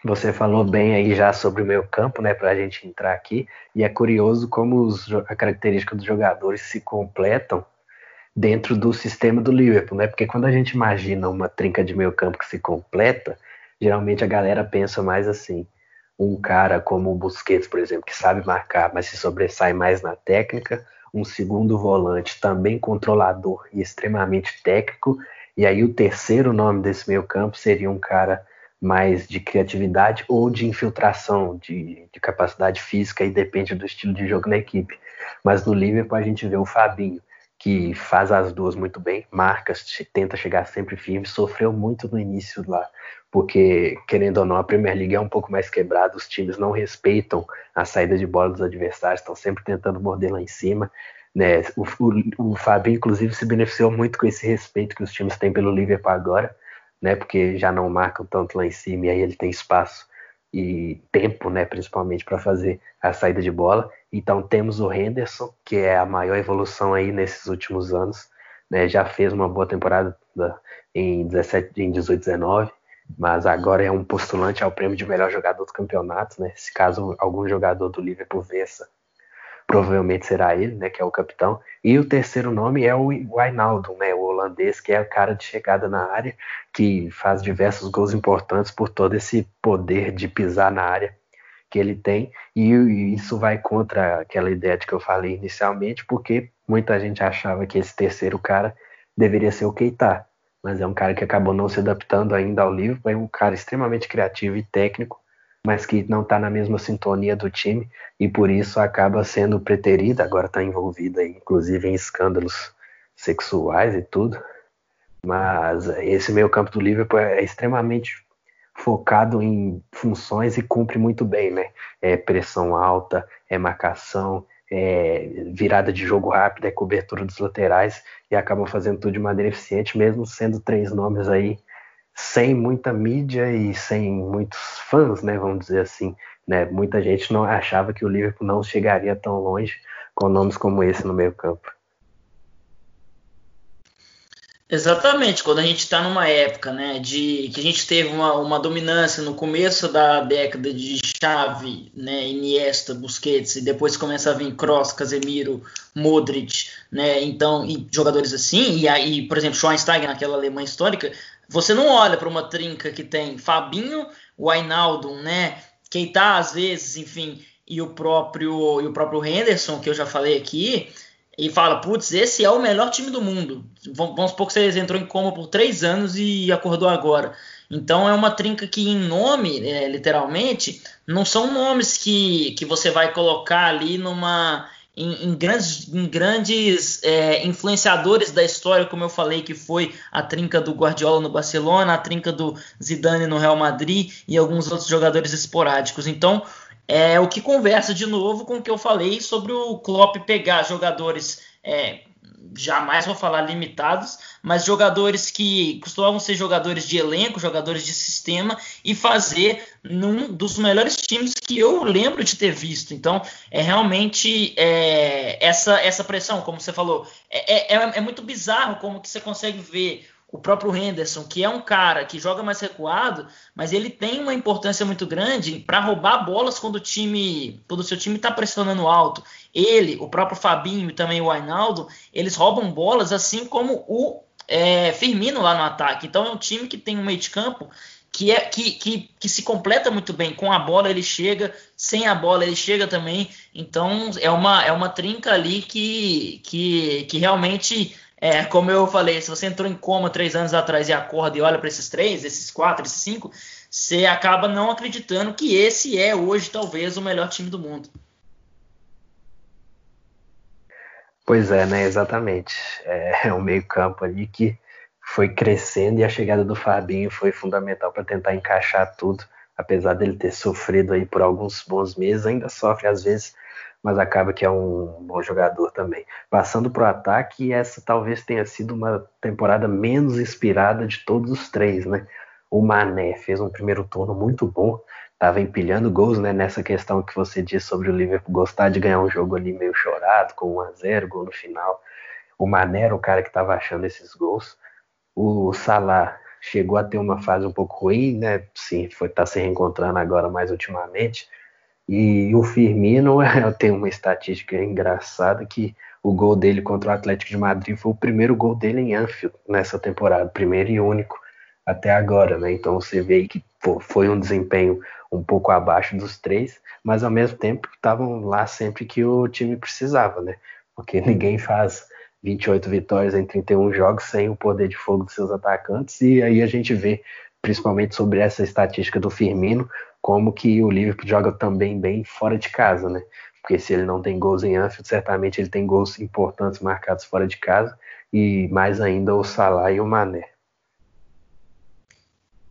Você falou bem aí já sobre o meu campo, né, para a gente entrar aqui, e é curioso como os, a característica dos jogadores se completam dentro do sistema do Liverpool, né? Porque quando a gente imagina uma trinca de meio campo que se completa, geralmente a galera pensa mais assim, um cara como o Busquets, por exemplo, que sabe marcar, mas se sobressai mais na técnica, um segundo volante também controlador e extremamente técnico, e aí o terceiro nome desse meio campo seria um cara mais de criatividade ou de infiltração, de, de, capacidade física, e depende do estilo de jogo na equipe. Mas no Liverpool a gente vê o Fabinho, que faz as duas muito bem, marca, tenta chegar sempre firme, sofreu muito no início lá, porque, querendo ou não, a Premier League é um pouco mais quebrada, os times não respeitam a saída de bola dos adversários, estão sempre tentando morder lá em cima. Né? O, o, o Fabinho, inclusive, se beneficiou muito com esse respeito que os times têm pelo Liverpool agora, né? Porque já não marcam tanto lá em cima e aí ele tem espaço e tempo, né? Principalmente para fazer a saída de bola. Então temos o Henderson, que é a maior evolução aí nesses últimos anos, né? Já fez uma boa temporada em 17, em 18, 19, mas agora é um postulante ao prêmio de melhor jogador do campeonato, né? Se caso algum jogador do Liverpool vença provavelmente será ele, né, que é o capitão. E o terceiro nome é o Wijnaldum, né, o holandês, que é o cara de chegada na área, que faz diversos gols importantes por todo esse poder de pisar na área que ele tem. E isso vai contra aquela ideia de que eu falei inicialmente, porque muita gente achava que esse terceiro cara deveria ser o Keita, mas é um cara que acabou não se adaptando ainda ao livro, é um cara extremamente criativo e técnico, mas que não está na mesma sintonia do time e por isso acaba sendo preterida, agora está envolvida inclusive em escândalos sexuais e tudo. Mas esse meio campo do Liverpool é extremamente focado em funções e cumpre muito bem, né? É pressão alta, é marcação, é virada de jogo rápida, é cobertura dos laterais e acabam fazendo tudo de maneira eficiente, mesmo sendo três nomes aí sem muita mídia e sem muitos fãs, né, vamos dizer assim, né? Muita gente não achava que o Liverpool não chegaria tão longe com nomes como esse no meio-campo. Exatamente, quando a gente está numa época, né, de que a gente teve uma, uma dominância no começo da década de Xavi, né, Iniesta, Busquets, e depois começa a vir Kroos, Casemiro, Modric, né, então, e jogadores assim, e aí, por exemplo, Schweinsteiger naquela Alemanha histórica, você não olha para uma trinca que tem Fabinho, Wijnaldum, né? Keita às vezes, enfim, e o próprio e o próprio Henderson, que eu já falei aqui, e fala, putz, esse é o melhor time do mundo. Vamos supor que você entrou em coma por três anos e acordou agora. Então é uma trinca que em nome, é, literalmente, não são nomes que, que você vai colocar ali numa em, em grandes, em grandes é, influenciadores da história, como eu falei, que foi a trinca do Guardiola no Barcelona, a trinca do Zidane no Real Madrid e alguns outros jogadores esporádicos. Então, é o que conversa de novo com o que eu falei sobre o Klopp pegar jogadores é, jamais vou falar limitados, mas jogadores que costumavam ser jogadores de elenco, jogadores de sistema e fazer num dos melhores times que eu lembro de ter visto. Então, é realmente é, essa essa pressão, como você falou, é, é, é muito bizarro como que você consegue ver o próprio Henderson, que é um cara que joga mais recuado, mas ele tem uma importância muito grande para roubar bolas quando o time, quando o seu time está pressionando alto. Ele, o próprio Fabinho e também o Ainaldo, eles roubam bolas assim como o é, Firmino lá no ataque. Então é um time que tem um meio de campo que, é, que, que, que se completa muito bem. Com a bola ele chega, sem a bola ele chega também. Então é uma, é uma trinca ali que, que, que realmente é, como eu falei, se você entrou em coma três anos atrás e acorda e olha para esses três, esses quatro, esses cinco, você acaba não acreditando que esse é hoje talvez o melhor time do mundo. Pois é, né? Exatamente. É, é um meio-campo ali que foi crescendo e a chegada do Fabinho foi fundamental para tentar encaixar tudo. Apesar dele ter sofrido aí por alguns bons meses, ainda sofre às vezes mas acaba que é um bom jogador também. Passando para o ataque, essa talvez tenha sido uma temporada menos inspirada de todos os três, né? O Mané fez um primeiro turno muito bom, estava empilhando gols, né? Nessa questão que você disse sobre o Liverpool gostar de ganhar um jogo ali meio chorado, com 1 a 0 gol no final. O Mané era o cara que estava achando esses gols. O Salah chegou a ter uma fase um pouco ruim, né? Sim, foi tá se reencontrando agora mais ultimamente. E o Firmino tem uma estatística engraçada que o gol dele contra o Atlético de Madrid foi o primeiro gol dele em Anfield nessa temporada, primeiro e único até agora, né? Então você vê aí que foi um desempenho um pouco abaixo dos três, mas ao mesmo tempo estavam lá sempre que o time precisava, né? Porque ninguém faz 28 vitórias em 31 jogos sem o poder de fogo dos seus atacantes, e aí a gente vê, principalmente sobre essa estatística do Firmino, como que o Liverpool joga também bem fora de casa, né? Porque se ele não tem gols em Anfield, certamente ele tem gols importantes marcados fora de casa, e mais ainda o Salah e o Mané.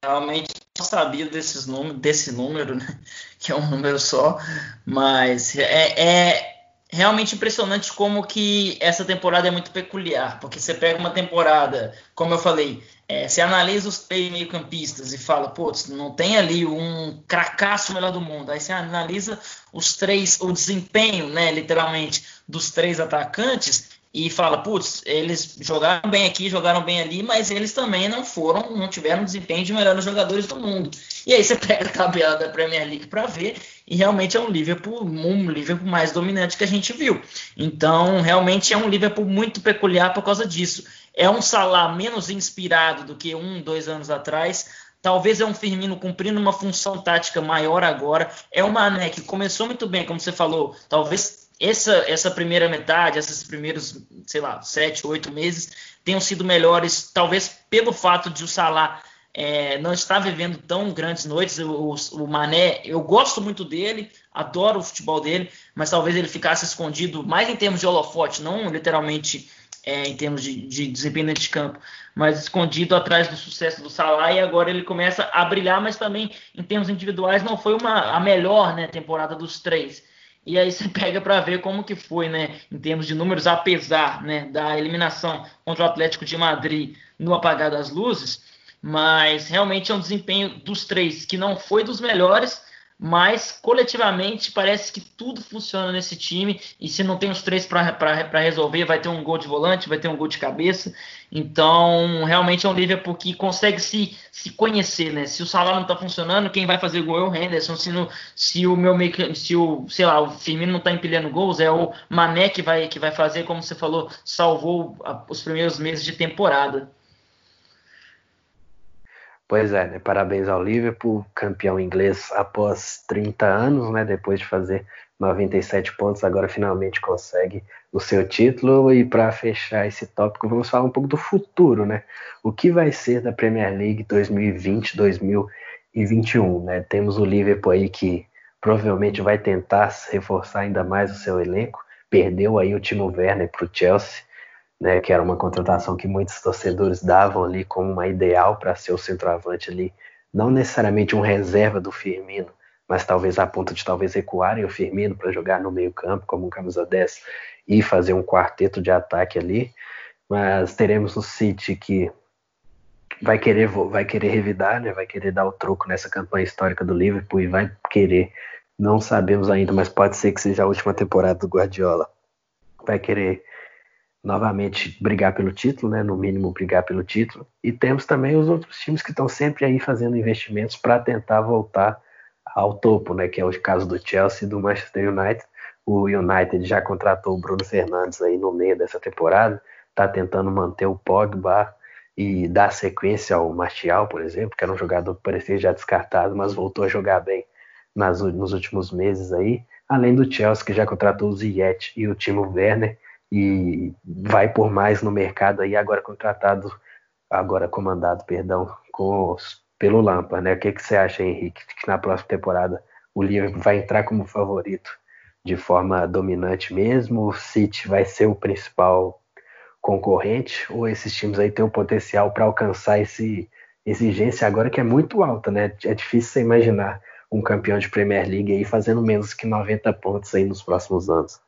Realmente não sabia desses desse número, né? Que é um número só, mas é, é realmente impressionante como que essa temporada é muito peculiar, porque você pega uma temporada, como eu falei, é, você analisa os meio-campistas e fala, putz, não tem ali um cracaço melhor do mundo. Aí você analisa os três, o desempenho, né, literalmente, dos três atacantes e fala, putz, eles jogaram bem aqui, jogaram bem ali, mas eles também não foram, não tiveram desempenho de melhores jogadores do mundo. E aí você pega a tabela da Premier League para ver, e realmente é um Liverpool, um Liverpool mais dominante que a gente viu. Então, realmente é um Liverpool muito peculiar por causa disso. É um Salah menos inspirado do que um, dois anos atrás. Talvez é um Firmino cumprindo uma função tática maior agora. É uma Mané que começou muito bem, como você falou. Talvez essa, essa primeira metade, esses primeiros, sei lá, sete, oito meses, tenham sido melhores, talvez pelo fato de o Salah é, não estar vivendo tão grandes noites. O, o, Mané, eu gosto muito dele, adoro o futebol dele, mas talvez ele ficasse escondido mais em termos de holofote, não literalmente é, em termos de, de desempenho de campo, mas escondido atrás do sucesso do Salah e agora ele começa a brilhar, mas também em termos individuais não foi uma, a melhor né, temporada dos três. E aí você pega para ver como que foi, né, em termos de números, apesar, né, da eliminação contra o Atlético de Madrid no apagar das luzes, mas realmente é um desempenho dos três que não foi dos melhores, mas coletivamente parece que tudo funciona nesse time e se não tem os três para resolver, vai ter um gol de volante, vai ter um gol de cabeça. Então, realmente é um Liverpool que consegue se, se conhecer, né? Se o Salah não está funcionando, quem vai fazer gol é o Henderson. Se, no, se o meu se o, sei lá, o Firmino não está empilhando gols, é o Mané que vai, que vai fazer, como você falou, salvou os primeiros meses de temporada. Pois é, né? parabéns ao Liverpool, campeão inglês após 30 anos, né? Depois de fazer 97 pontos, agora finalmente consegue o seu título. E para fechar esse tópico, vamos falar um pouco do futuro, né? O que vai ser da Premier League 2020-2021, né? Temos o Liverpool aí que provavelmente vai tentar reforçar ainda mais o seu elenco. Perdeu aí o Timo Werner para o Chelsea né, que era uma contratação que muitos torcedores davam ali como uma ideal para ser o centroavante ali, não necessariamente um reserva do Firmino, mas talvez a ponto de talvez recuarem o Firmino para jogar no meio-campo como um camisa 10 e fazer um quarteto de ataque ali. Mas teremos o City que vai querer vai querer revidar, né? Vai querer dar o troco nessa campanha histórica do Liverpool e vai querer, não sabemos ainda, mas pode ser que seja a última temporada do Guardiola. Vai querer novamente brigar pelo título, né? No mínimo brigar pelo título. E temos também os outros times que estão sempre aí fazendo investimentos para tentar voltar ao topo, né? Que é o caso do Chelsea e do Manchester United. O United já contratou o Bruno Fernandes aí no meio dessa temporada, está tentando manter o Pogba e dar sequência ao Martial, por exemplo, que era um jogador que parecia já descartado, mas voltou a jogar bem nas, nos últimos meses aí. Além do Chelsea, que já contratou o Ziyech e o Timo Werner, e vai por mais no mercado aí agora contratado, agora comandado, perdão, com, pelo Lampa, né? O que, que você acha, Henrique, que na próxima temporada o Liverpool vai entrar como favorito de forma dominante mesmo? O City vai ser o principal concorrente ou esses times aí têm o potencial para alcançar esse exigência agora que é muito alta, né? É difícil você imaginar um campeão de Premier League aí fazendo menos que 90 pontos aí nos próximos anos.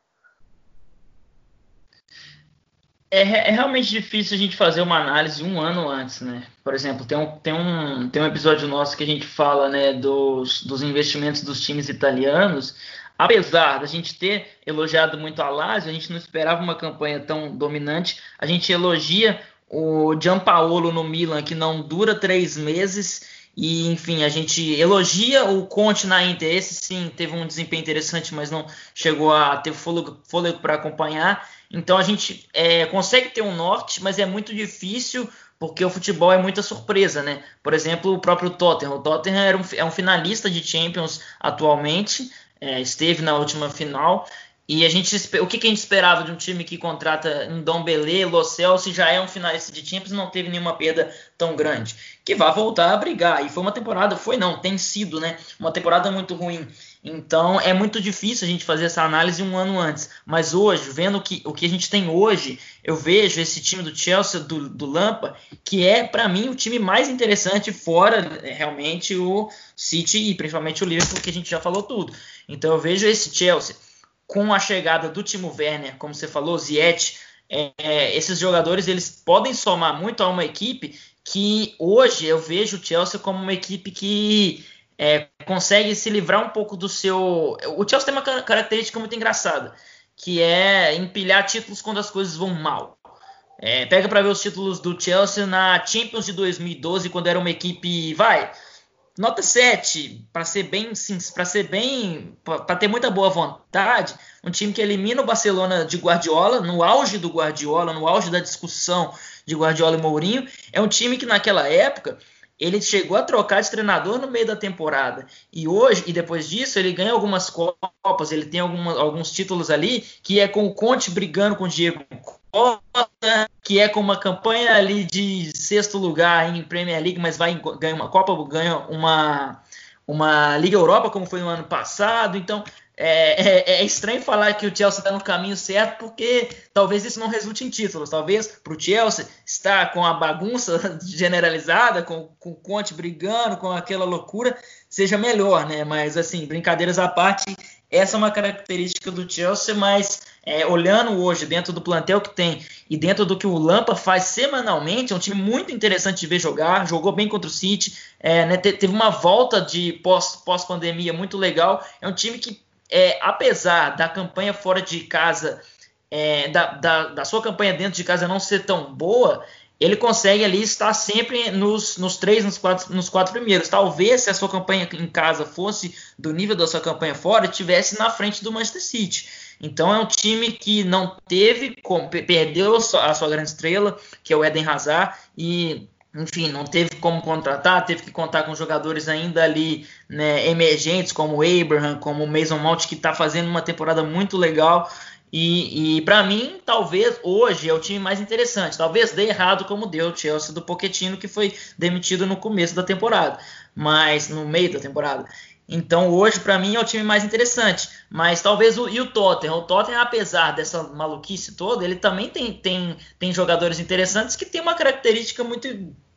É, é, realmente difícil a gente fazer uma análise um ano antes, né? Por exemplo, tem um, tem um, tem um episódio nosso que a gente fala né, dos, dos investimentos dos times italianos. Apesar da gente ter elogiado muito a Lazio, a gente não esperava uma campanha tão dominante. A gente elogia o Gianpaolo no Milan, que não dura três meses. E, enfim, a gente elogia o Conte na Inter. Esse sim teve um desempenho interessante, mas não chegou a ter fôlego, fôlego para acompanhar. Então a gente é, consegue ter um norte, mas é muito difícil porque o futebol é muita surpresa, né? Por exemplo, o próprio Tottenham. O Tottenham é um finalista de Champions atualmente, é, esteve na última final. E a gente, o que, que, a gente esperava de um time que contrata Ndombele, Lo Celso, já é um finalista de Champions não teve nenhuma perda tão grande? Que vai voltar a brigar. E foi uma temporada, foi não, tem sido, né? Uma temporada muito ruim. Então é muito difícil a gente fazer essa análise um ano antes. Mas hoje, vendo que, o que a gente tem hoje, eu vejo esse time do Chelsea, do, do Lampa, que é para mim o time mais interessante, fora né, realmente o City e principalmente o Liverpool, que a gente já falou tudo. Então eu vejo esse Chelsea com a chegada do Timo Werner, como você falou, Ziyech, é, é, esses jogadores eles podem somar muito a uma equipe que hoje eu vejo o Chelsea como uma equipe que é, consegue se livrar um pouco do seu. O Chelsea tem uma característica muito engraçada, que é empilhar títulos quando as coisas vão mal. É, pega para ver os títulos do Chelsea na Champions de 2012, quando era uma equipe, vai, nota 7, para ser bem, para ser bem, para ter muita boa vontade, um time que elimina o Barcelona de Guardiola, no auge do Guardiola, no auge da discussão de Guardiola e Mourinho, é um time que naquela época ele chegou a trocar de treinador no meio da temporada. E hoje, e depois disso, ele ganha algumas Copas, ele tem alguma, alguns títulos ali, que é com o Conte brigando com o Diego que é com uma campanha ali de sexto lugar em Premier League, mas vai ganhar uma Copa, ganha uma, uma Liga Europa, como foi no ano passado. Então, é, é, é, estranho falar que o Chelsea está no caminho certo, porque talvez isso não resulte em títulos. Talvez para o Chelsea estar com a bagunça generalizada, com, com o Conte brigando, com aquela loucura, seja melhor, né? Mas, assim, brincadeiras à parte, essa é uma característica do Chelsea, mas é, olhando hoje dentro do plantel que tem e dentro do que o Lampa faz semanalmente, é um time muito interessante de ver jogar, jogou bem contra o City, é, né, teve uma volta de pós-pandemia pós muito legal, é um time que é, apesar da campanha fora de casa, é, da, da, da, sua campanha dentro de casa não ser tão boa, ele consegue ali estar sempre nos, nos três, nos quatro, nos quatro primeiros. Talvez se a sua campanha em casa fosse do nível da sua campanha fora, estivesse na frente do Manchester City. Então é um time que não teve, perdeu a sua grande estrela, que é o Eden Hazard, e enfim, não teve como contratar, teve que contar com jogadores ainda ali né, emergentes, como o Abraham, como o Mason Mount, que está fazendo uma temporada muito legal. E, e para mim, talvez hoje é o time mais interessante. Talvez dê errado como deu o Chelsea do Pochettino, que foi demitido no começo da temporada, mas no meio da temporada. Então hoje para mim é o time mais interessante. Mas talvez o, e o Tottenham. O Tottenham, apesar dessa maluquice toda, ele também tem, tem, tem jogadores interessantes que tem uma característica muito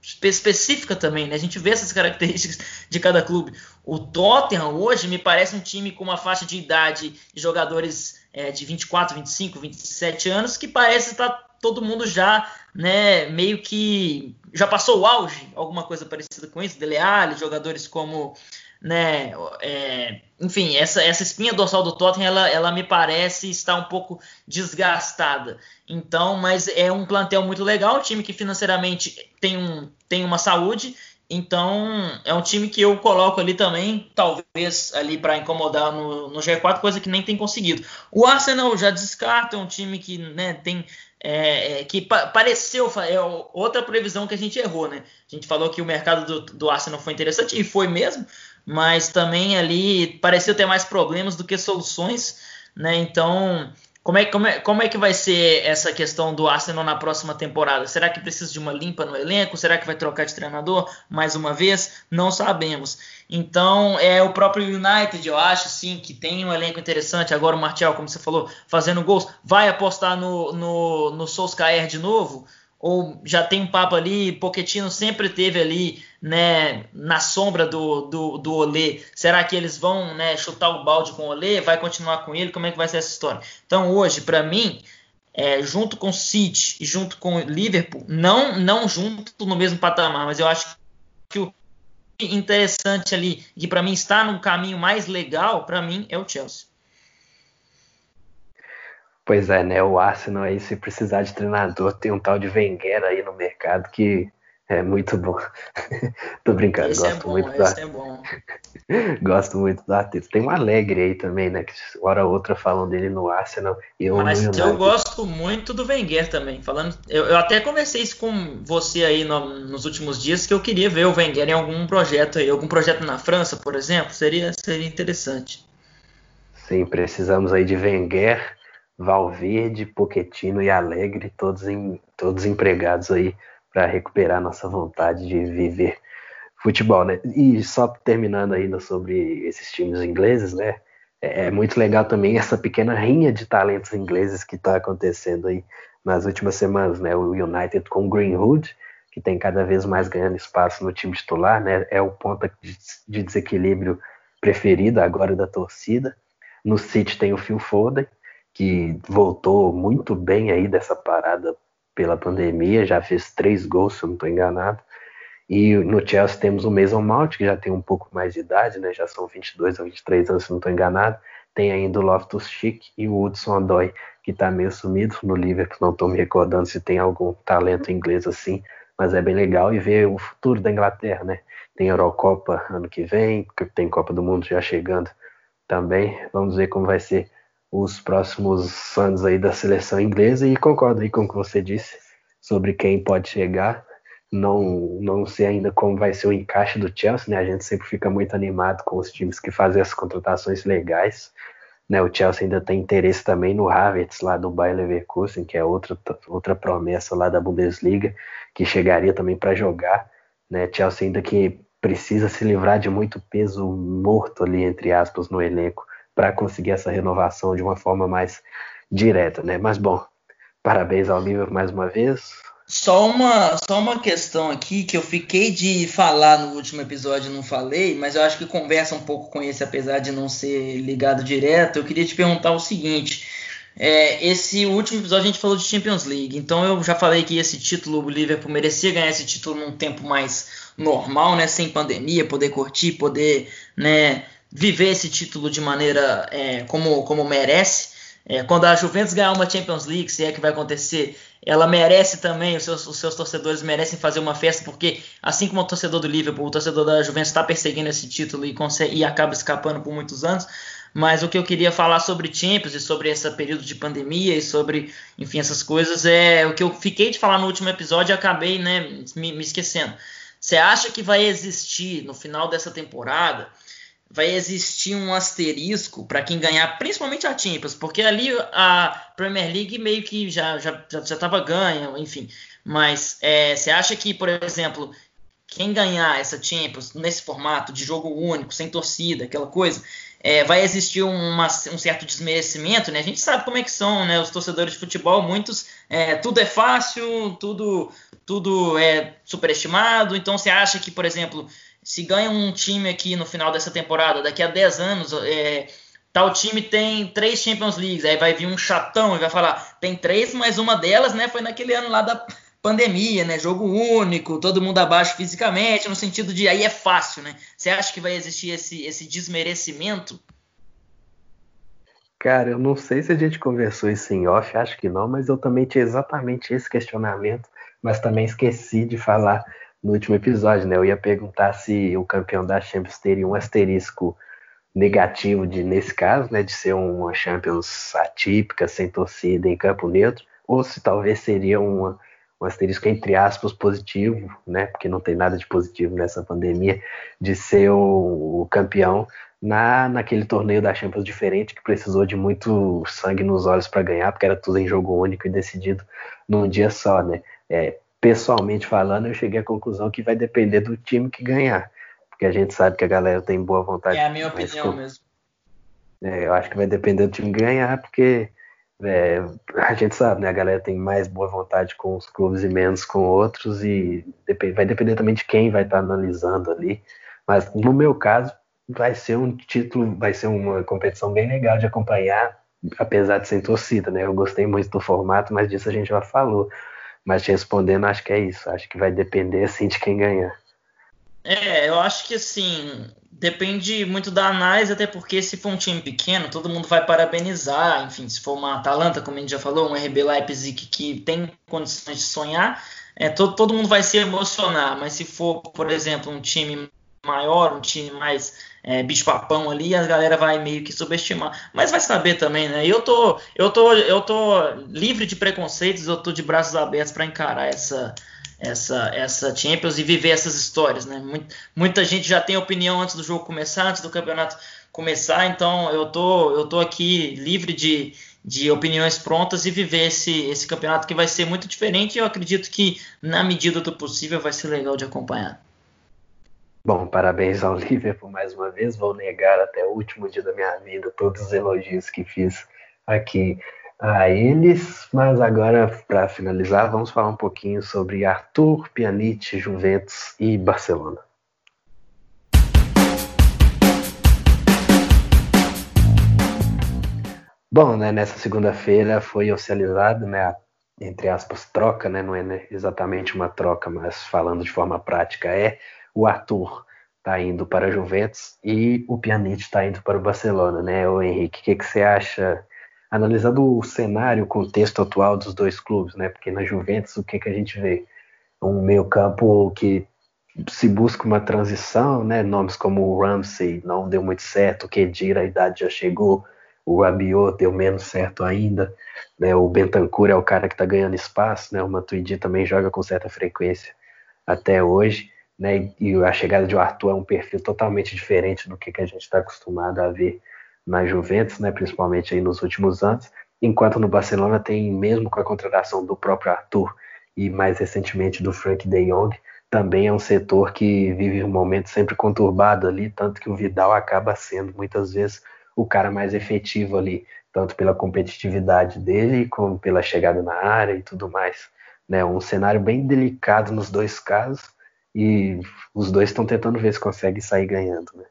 específica também, né? A gente vê essas características de cada clube. O Tottenham hoje me parece um time com uma faixa de idade de jogadores é, de 24, 25, 27 anos que parece estar todo mundo já, né, meio que já passou o auge, alguma coisa parecida com isso, Dele Alli, jogadores como né? É, enfim, essa, essa espinha dorsal do Tottenham, ela, ela me parece estar um pouco desgastada. Então, mas é um plantel muito legal, um time que financeiramente tem, um, tem uma saúde. Então, é um time que eu coloco ali também, talvez ali para incomodar no, no G4, coisa que nem tem conseguido. O Arsenal já descarta, é um time que né, tem é, é, que pa pareceu é outra previsão que a gente errou, né? A gente falou que o mercado do, do Arsenal foi interessante e foi mesmo, mas também ali pareceu ter mais problemas do que soluções, né? Então, como é, como, é, como é que vai ser essa questão do Arsenal na próxima temporada? Será que precisa de uma limpa no elenco? Será que vai trocar de treinador mais uma vez? Não sabemos. Então, é o próprio United, eu acho, sim, que tem um elenco interessante. Agora o Martial, como você falou, fazendo gols. Vai apostar no, no, no Solskjaer de novo? ou já tem um papo ali, Pochettino sempre teve ali, né, na sombra do, do, do Olê, será que eles vão, né, chutar o balde com o Olê, vai continuar com ele, como é que vai ser essa história? Então hoje, para mim, é, junto com City e junto com Liverpool, não, não junto no mesmo patamar, mas eu acho que o interessante ali, que para mim está no caminho mais legal, para mim é o Chelsea. Pois é, né? O Arsenal aí, se precisar de treinador, tem um tal de Wenger aí no mercado que é muito bom. Tô brincando, esse é gosto é bom, muito do é Gosto muito do Arteta. Tem um Alegre aí também, né? Que hora ou outra falam dele no Arsenal. E eu Mas eu gosto muito do Wenger também. Falando, eu, eu até conversei isso com você aí no, nos últimos dias que eu queria ver o Wenger em algum projeto aí, algum projeto na França, por exemplo, seria, seria interessante. Sim, precisamos aí de Wenger, Valverde, Poquetino e Alegre, todos, em, todos empregados aí para recuperar nossa vontade de viver futebol, né? E só terminando ainda sobre esses times ingleses, né? É, é muito legal também essa pequena rinha de talentos ingleses que está acontecendo aí nas últimas semanas, né? O United com Greenwood, que tem cada vez mais ganhando espaço no time titular, né? É o ponto de desequilíbrio preferido agora da torcida. No City tem o Phil Foden, que voltou muito bem aí dessa parada pela pandemia, já fez três gols, se eu não estou enganado. E no Chelsea temos o Mason Mount, que já tem um pouco mais de idade, né? Já são 22 ou 23 anos, se não estou enganado. Tem ainda o Loftus Cheek e o Hudson Odoi, que está meio sumido no Liverpool. Não estou me recordando se tem algum talento inglês assim, mas é bem legal e ver o futuro da Inglaterra, né? Tem Eurocopa ano que vem, tem Copa do Mundo já chegando também. Vamos ver como vai ser os próximos anos aí da seleção inglesa e concordo aí com o que você disse sobre quem pode chegar. Não, não sei ainda como vai ser o encaixe do Chelsea, né? A gente sempre fica muito animado com os times que fazem as contratações legais. Né? O Chelsea ainda tem interesse também no Havertz lá do Bayer Leverkusen, que é outra, outra promessa lá da Bundesliga, que chegaria também para jogar. Né? Chelsea ainda que precisa se livrar de muito peso morto ali, entre aspas, no elenco para conseguir essa renovação de uma forma mais direta, né? Mas bom, parabéns ao Liverpool mais uma vez. Só uma, só uma questão aqui que eu fiquei de falar no último episódio não falei, mas eu acho que conversa um pouco com esse, apesar de não ser ligado direto. Eu queria te perguntar o seguinte: é, esse último episódio a gente falou de Champions League, então eu já falei que esse título, o Liverpool merecia ganhar esse título num tempo mais normal, né, sem pandemia, poder curtir, poder, né, viver esse título de maneira é, como, como merece. É, quando a Juventus ganhar uma Champions League, se é que vai acontecer, ela merece também, os seus, os seus torcedores merecem fazer uma festa, porque assim como o torcedor do Liverpool, o torcedor da Juventus está perseguindo esse título e, consegue, e acaba escapando por muitos anos. Mas o que eu queria falar sobre Champions e sobre esse período de pandemia e sobre, enfim, essas coisas, é o que eu fiquei de falar no último episódio e acabei né, me, me esquecendo. Você acha que vai existir no final dessa temporada vai existir um asterisco para quem ganhar, principalmente a Champions, porque ali a Premier League meio que já já já estava ganha, enfim. Mas é, você acha que, por exemplo, quem ganhar essa Champions nesse formato de jogo único, sem torcida, aquela coisa, é, vai existir uma, um certo desmerecimento, né? A gente sabe como é que são, né? Os torcedores de futebol, muitos, é, tudo é fácil, tudo, tudo é superestimado. Então, você acha que, por exemplo, se ganha um time aqui no final dessa temporada, daqui a 10 anos, é, tal time tem três Champions Leagues, aí vai vir um chatão e vai falar, tem três, mas uma delas, né, foi naquele ano lá da pandemia, né, jogo único, todo mundo abaixo fisicamente, no sentido de aí é fácil, né? Você acha que vai existir esse, esse desmerecimento? Cara, eu não sei se a gente conversou isso em off, acho que não, mas eu também tinha exatamente esse questionamento, mas também esqueci de falar no último episódio, né? Eu ia perguntar se o campeão da Champions teria um asterisco negativo de, nesse caso, né, de ser uma Champions atípica, sem torcida, em campo neutro, ou se talvez seria uma, um asterisco entre aspas positivo, né, porque não tem nada de positivo nessa pandemia, de ser o, o campeão na, naquele torneio da Champions diferente que precisou de muito sangue nos olhos para ganhar, porque era tudo em jogo único e decidido num dia só, né? É, pessoalmente falando, eu cheguei à conclusão que vai depender do time que ganhar. Porque a gente sabe que a galera tem boa vontade. É a minha opinião com... mesmo. É, eu acho que vai depender do time ganhar, porque é, a gente sabe, né? A galera tem mais boa vontade com os clubes e menos com outros, e vai depender também de quem vai estar analisando ali. Mas no meu caso, vai ser um título, vai ser uma competição bem legal de acompanhar, apesar de sem torcida, né? Eu gostei muito do formato, mas disso a gente já falou. Mas respondendo, acho que é isso. Acho que vai depender assim de quem ganhar. É, eu acho que assim, depende muito da análise, até porque se for um time pequeno, todo mundo vai parabenizar. Enfim, se for uma Atalanta, como a gente já falou, um RB Leipzig que tem condições de sonhar, é, todo, todo mundo vai se emocionar. Mas se for, por exemplo, um time maior, um time mais é, bicho-papão ali, a galera vai meio que subestimar. Mas vai saber também, né? Eu tô, eu tô, eu tô livre de preconceitos, eu tô de braços abertos para encarar essa, essa, essa Champions e viver essas histórias, né? Muita, gente já tem opinião antes do jogo começar, antes do campeonato começar, então eu tô, eu tô aqui livre de, de opiniões prontas e viver esse, esse campeonato que vai ser muito diferente eu acredito que, na medida do possível, vai ser legal de acompanhar. Bom, parabéns ao Liverpool mais uma vez. Vou negar até o último dia da minha vida todos os elogios que fiz aqui a eles. Mas agora, para finalizar, vamos falar um pouquinho sobre Arthur, Pjanic, Juventus e Barcelona. Bom, né, nessa segunda-feira foi oficializado, né, entre aspas, troca, né, não é exatamente uma troca, mas falando de forma prática, é o Arthur está indo para a Juventus e o Pjanic está indo para o Barcelona, né? O Henrique, o que, que, você acha, analisando o cenário, o contexto atual dos dois clubes, né? Porque na Juventus o que, que a gente vê? Um meio campo que se busca uma transição, né? Nomes como o Ramsey não deu muito certo, o Kedira, a idade já chegou, o Rabiot deu menos certo ainda, né? O Bentancur é o cara que está ganhando espaço, né? O Matuidi também joga com certa frequência até hoje né? E a chegada de Arthur é um perfil totalmente diferente do que, que a gente está acostumado a ver na Juventus, né? Principalmente aí nos últimos anos. Enquanto no Barcelona tem, mesmo com a contratação do próprio Arthur e mais recentemente do Frank De Jong, também é um setor que vive um momento sempre conturbado ali, tanto que o Vidal acaba sendo muitas vezes o cara mais efetivo ali, tanto pela competitividade dele como pela chegada na área e tudo mais. Né? Um cenário bem delicado nos dois casos, e os dois estão tentando ver se conseguem sair ganhando, né?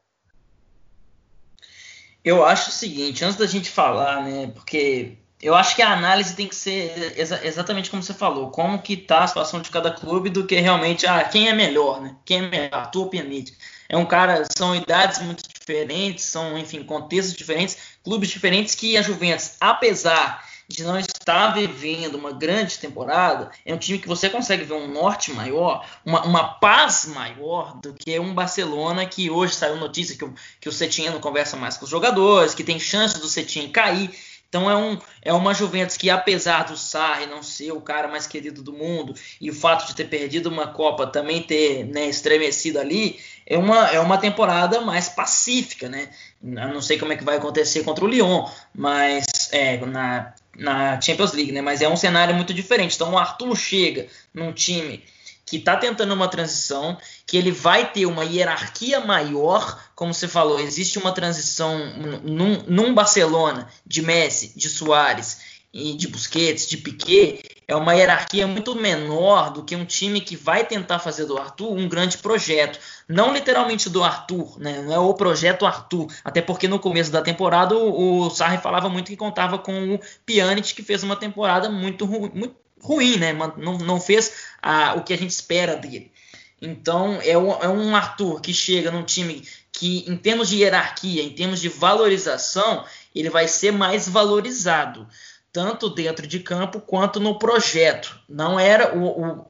Eu acho o seguinte, antes da gente falar, né, porque eu acho que a análise tem que ser exa exatamente como você falou, como que tá a situação de cada clube do que realmente, ah, quem é melhor, né? Quem é melhor, Arthur Pjanic. É um cara, são idades muito diferentes, são, enfim, contextos diferentes, clubes diferentes que a Juventus, apesar de não estar vivendo uma grande temporada, é um time que você consegue ver um norte maior, uma, uma paz maior do que um Barcelona que hoje saiu notícia que o, que o Cetinha não conversa mais com os jogadores, que tem chance do Cetinha cair. Então é, um, é uma Juventus que, apesar do Sarri não ser o cara mais querido do mundo e o fato de ter perdido uma Copa também ter né, estremecido ali, é uma, é uma temporada mais pacífica, né? Eu não sei como é que vai acontecer contra o Lyon, mas é, na, na Champions League, né? Mas é um cenário muito diferente. Então o Arthur chega num time que está tentando uma transição, que ele vai ter uma hierarquia maior, como você falou, existe uma transição num, num Barcelona de Messi, de Soares de Busquets, de Piquet, é uma hierarquia muito menor do que um time que vai tentar fazer do Arthur um grande projeto. Não literalmente do Arthur, né? não é o projeto Arthur, até porque no começo da temporada o, o Sarri falava muito que contava com o Pjanic, que fez uma temporada muito, ru, muito ruim, né? não, não fez a, o que a gente espera dele. Então é é um Arthur que chega num time que, em termos de hierarquia, em termos de valorização, ele vai ser mais valorizado tanto dentro de campo quanto no projeto. Não era o, o,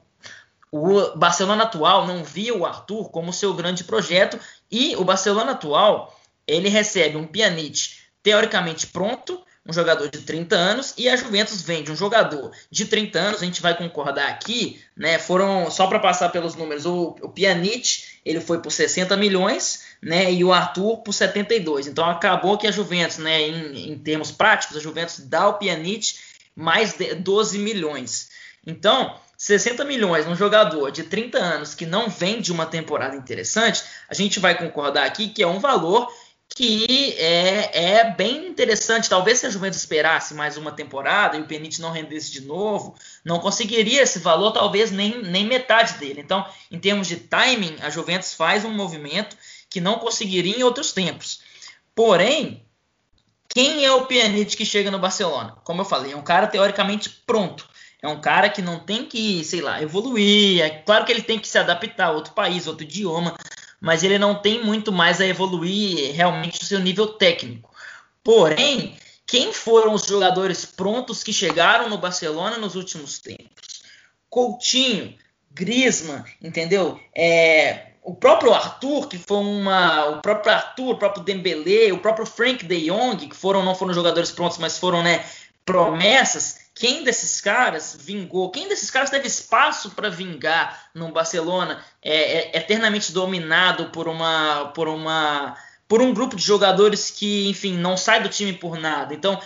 o, Barcelona atual não via o Arthur como seu grande projeto e o Barcelona atual ele recebe um Pjanic teoricamente pronto, um jogador de 30 anos e a Juventus vende um jogador de 30 anos, a gente vai concordar aqui, né? Foram só para passar pelos números, o, o Pjanic, ele foi por 60 milhões, né, e o Arthur por 72. Então acabou que a Juventus, né, em, em termos práticos, a Juventus dá ao Pjanic mais de 12 milhões. Então, 60 milhões num jogador de 30 anos que não vem de uma temporada interessante, a gente vai concordar aqui que é um valor que é, é bem interessante. Talvez se a Juventus esperasse mais uma temporada e o Pjanic não rendesse de novo, não conseguiria esse valor, talvez nem, nem metade dele. Então, em termos de timing, a Juventus faz um movimento que não conseguiria em outros tempos. Porém, quem é o Pjanic que chega no Barcelona? Como eu falei, é um cara teoricamente pronto. É um cara que não tem que, sei lá, evoluir. É claro que ele tem que se adaptar a outro país, outro idioma, mas ele não tem muito mais a evoluir realmente no seu nível técnico. Porém, quem foram os jogadores prontos que chegaram no Barcelona nos últimos tempos? Coutinho, Griezmann, entendeu? É, o próprio Arthur, que foi uma. O próprio Arthur, o próprio Dembele, o próprio Frank de Jong, que foram, não foram jogadores prontos, mas foram né, promessas. Quem desses caras vingou? Quem desses caras teve espaço para vingar no Barcelona, é, é, eternamente dominado por uma, por uma, por um grupo de jogadores que, enfim, não sai do time por nada. Então,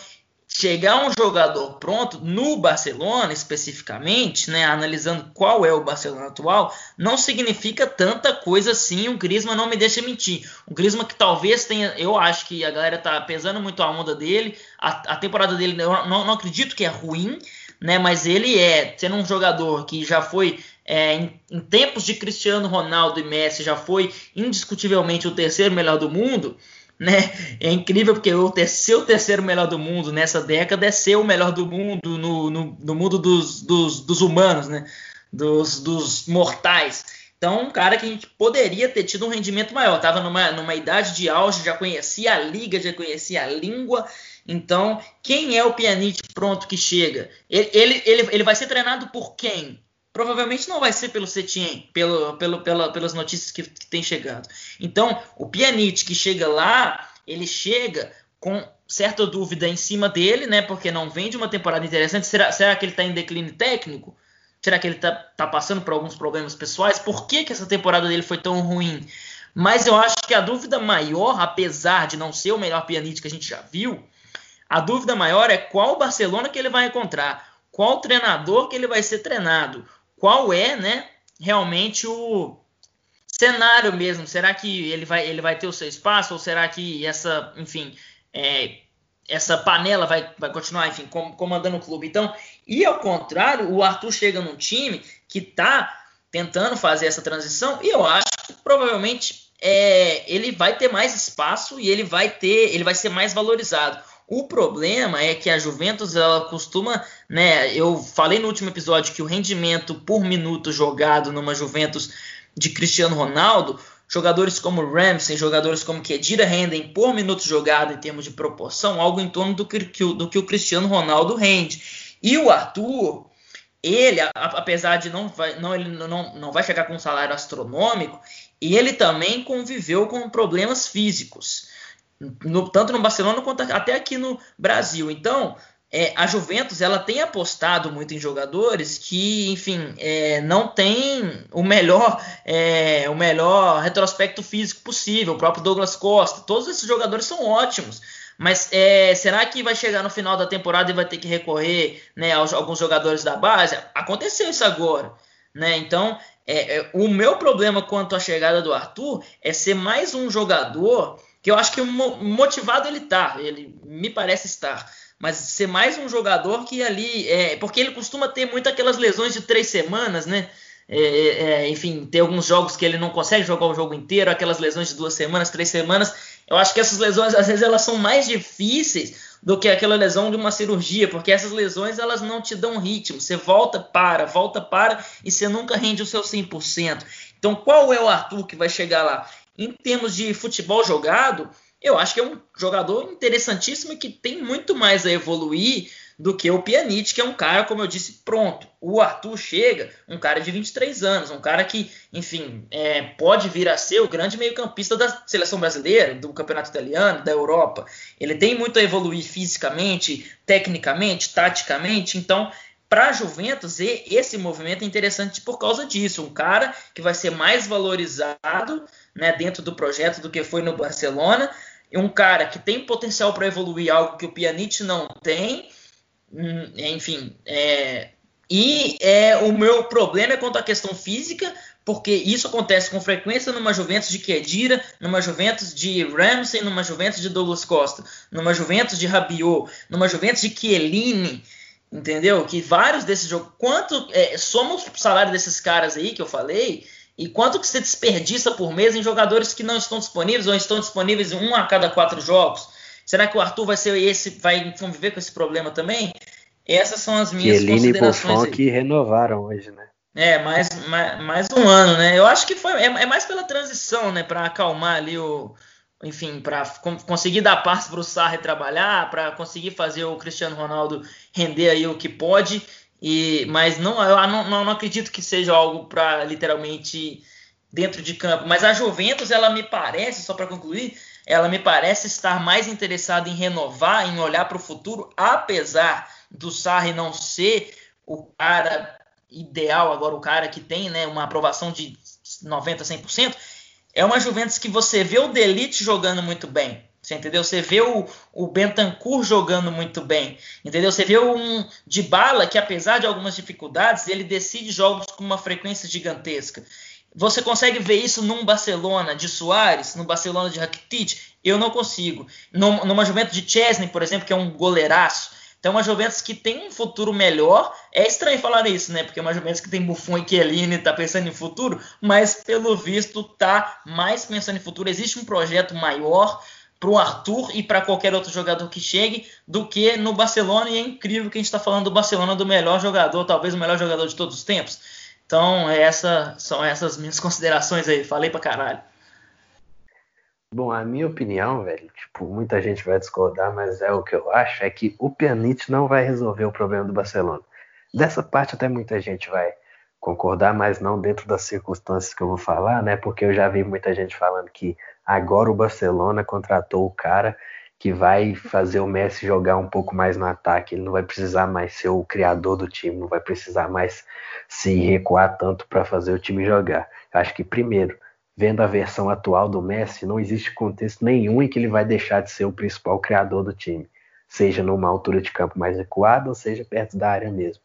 chegar um jogador pronto no Barcelona especificamente, né, analisando qual é o Barcelona atual, não significa tanta coisa assim. O Griezmann não me deixa mentir. O Griezmann que talvez tenha, eu acho que a galera tá pesando muito a onda dele. A, a temporada dele eu não, não, acredito que é ruim, né, mas ele é sendo um jogador que já foi é, em, em tempos de Cristiano Ronaldo e Messi já foi indiscutivelmente o terceiro melhor do mundo né? É incrível porque o terceiro, o terceiro melhor do mundo nessa década é ser o melhor do mundo no, no, no mundo dos, dos, dos, humanos, né? Dos, dos mortais. Então, um cara que a gente poderia ter tido um rendimento maior. Estava numa, numa idade de auge, já conhecia a liga, já conhecia a língua. Então, quem é o pianista pronto que chega? Ele, ele, ele, ele vai ser treinado por quem? Provavelmente não vai ser pelo Setien, pelo, pelo, pela, pelas notícias que, que têm chegado. Então, o Pjanic que chega lá, ele chega com certa dúvida em cima dele, né? Porque não vem de uma temporada interessante. Será, será que ele está em declínio técnico? Será que ele está tá passando por alguns problemas pessoais? Por que, que essa temporada dele foi tão ruim? Mas eu acho que a dúvida maior, apesar de não ser o melhor pianista que a gente já viu, a dúvida maior é qual Barcelona que ele vai encontrar, qual treinador que ele vai ser treinado, qual é, né, realmente o cenário mesmo. Será que ele vai, ele vai ter o seu espaço ou será que essa, enfim, é, essa panela vai, vai continuar, enfim, comandando o clube? Então, e ao contrário, o Arthur chega num time que está tentando fazer essa transição e eu acho que provavelmente é, ele vai ter mais espaço e ele vai ter, ele vai ser mais valorizado. O problema é que a Juventus ela costuma, né? Eu falei no último episódio que o rendimento por minuto jogado numa Juventus de Cristiano Ronaldo, jogadores como Ramsey, jogadores como Kedira rendem por minuto jogado em termos de proporção algo em torno do que, do que o Cristiano Ronaldo rende. E o Arthur, ele, apesar de não vai, não, ele não, não vai chegar com um salário astronômico, ele também conviveu com problemas físicos no, tanto no Barcelona quanto até aqui no Brasil. Então, é, a Juventus ela tem apostado muito em jogadores que, enfim, é, não tem o melhor, é, o melhor retrospecto físico possível. O próprio Douglas Costa, todos esses jogadores são ótimos. Mas é, será que vai chegar no final da temporada e vai ter que recorrer né, aos alguns jogadores da base? Aconteceu isso agora. Né? Então, é, é, o meu problema quanto à chegada do Arthur é ser mais um jogador que eu acho que motivado ele tá, ele me parece estar. Mas ser mais um jogador que ali. É, porque ele costuma ter muito aquelas lesões de três semanas, né? É, é, é, enfim, tem alguns jogos que ele não consegue jogar o jogo inteiro, aquelas lesões de duas semanas, três semanas. Eu acho que essas lesões, às vezes, elas são mais difíceis do que aquela lesão de uma cirurgia, porque essas lesões elas não te dão ritmo. Você volta, para, volta, para e você nunca rende o seu 100%. Então, qual é o Arthur que vai chegar lá? Em termos de futebol jogado, eu acho que é um jogador interessantíssimo e que tem muito mais a evoluir do que o Pjanic, que é um cara, como eu disse, pronto. O Arthur chega, um cara de 23 anos, um cara que, enfim, é, pode vir a ser o grande meio-campista da seleção brasileira, do campeonato italiano, da Europa. Ele tem muito a evoluir fisicamente, tecnicamente, taticamente, então para a Juventus, esse movimento é interessante por causa disso. Um cara que vai ser mais valorizado né, dentro do projeto do que foi no Barcelona. Um cara que tem potencial para evoluir, algo que o Pjanic não tem. Hum, enfim, é, e é, o meu problema é quanto à questão física, porque isso acontece com frequência numa Juventus de Kedira, numa Juventus de Ramsey, numa Juventus de Douglas Costa, numa Juventus de Rabiot, numa Juventus de Chiellini, entendeu? Que vários desses jogos, quanto é, somos o salário desses caras aí que eu falei, e quanto que você desperdiça por mês em jogadores que não estão disponíveis ou estão disponíveis um a cada quatro jogos? Será que o Arthur vai ser esse, vai conviver com esse problema também? Essas são as minhas Chiellini considerações. e Buffon que renovaram hoje, né? É, mais, mais, mais, um ano, né? Eu acho que foi é, é mais pela transição, né? Para acalmar ali o. Enfim, para conseguir dar passe para o Sarri trabalhar, para conseguir fazer o Cristiano Ronaldo render aí o que pode. E, mas não, eu não, não, acredito que seja algo para literalmente dentro de campo. Mas a Juventus, ela me parece, só para concluir, ela me parece estar mais interessada em renovar, em olhar para o futuro, apesar do Sarri não ser o cara ideal, agora o cara que tem né, uma aprovação de 90%, 100%, é uma Juventus que você vê o Delite jogando muito bem. Você entendeu? Você vê o, o Bentancur jogando muito bem. Entendeu? Você vê um de bala que, apesar de algumas dificuldades, ele decide jogos com uma frequência gigantesca. Você consegue ver isso num Barcelona de Soares, no Barcelona de Rakitic? Eu não consigo. Numa Juventus de Chesney, por exemplo, que é um goleiraço. Então, uma Juventus que tem um futuro melhor. É estranho falar isso, né? Porque é uma Juventus que tem Buffon e Chiellini está pensando em futuro, mas pelo visto tá mais pensando em futuro. Existe um projeto maior para o Arthur e para qualquer outro jogador que chegue do que no Barcelona. E é incrível que a gente está falando do Barcelona do melhor jogador, talvez o melhor jogador de todos os tempos. Então, essa, são essas minhas considerações aí. Falei pra caralho. Bom, a minha opinião, velho, tipo, muita gente vai discordar, mas é o que eu acho, é que o Pjanic não vai resolver o problema do Barcelona. Dessa parte até muita gente vai concordar, mas não dentro das circunstâncias que eu vou falar, né? Porque eu já vi muita gente falando que agora o Barcelona contratou o cara que vai fazer o Messi jogar um pouco mais no ataque. Ele não vai precisar mais ser o criador do time, não vai precisar mais se recuar tanto para fazer o time jogar. Eu acho que, primeiro, vendo a versão atual do Messi, não existe contexto nenhum em que ele vai deixar de ser o principal criador do time, seja numa altura de campo mais recuada ou seja perto da área mesmo.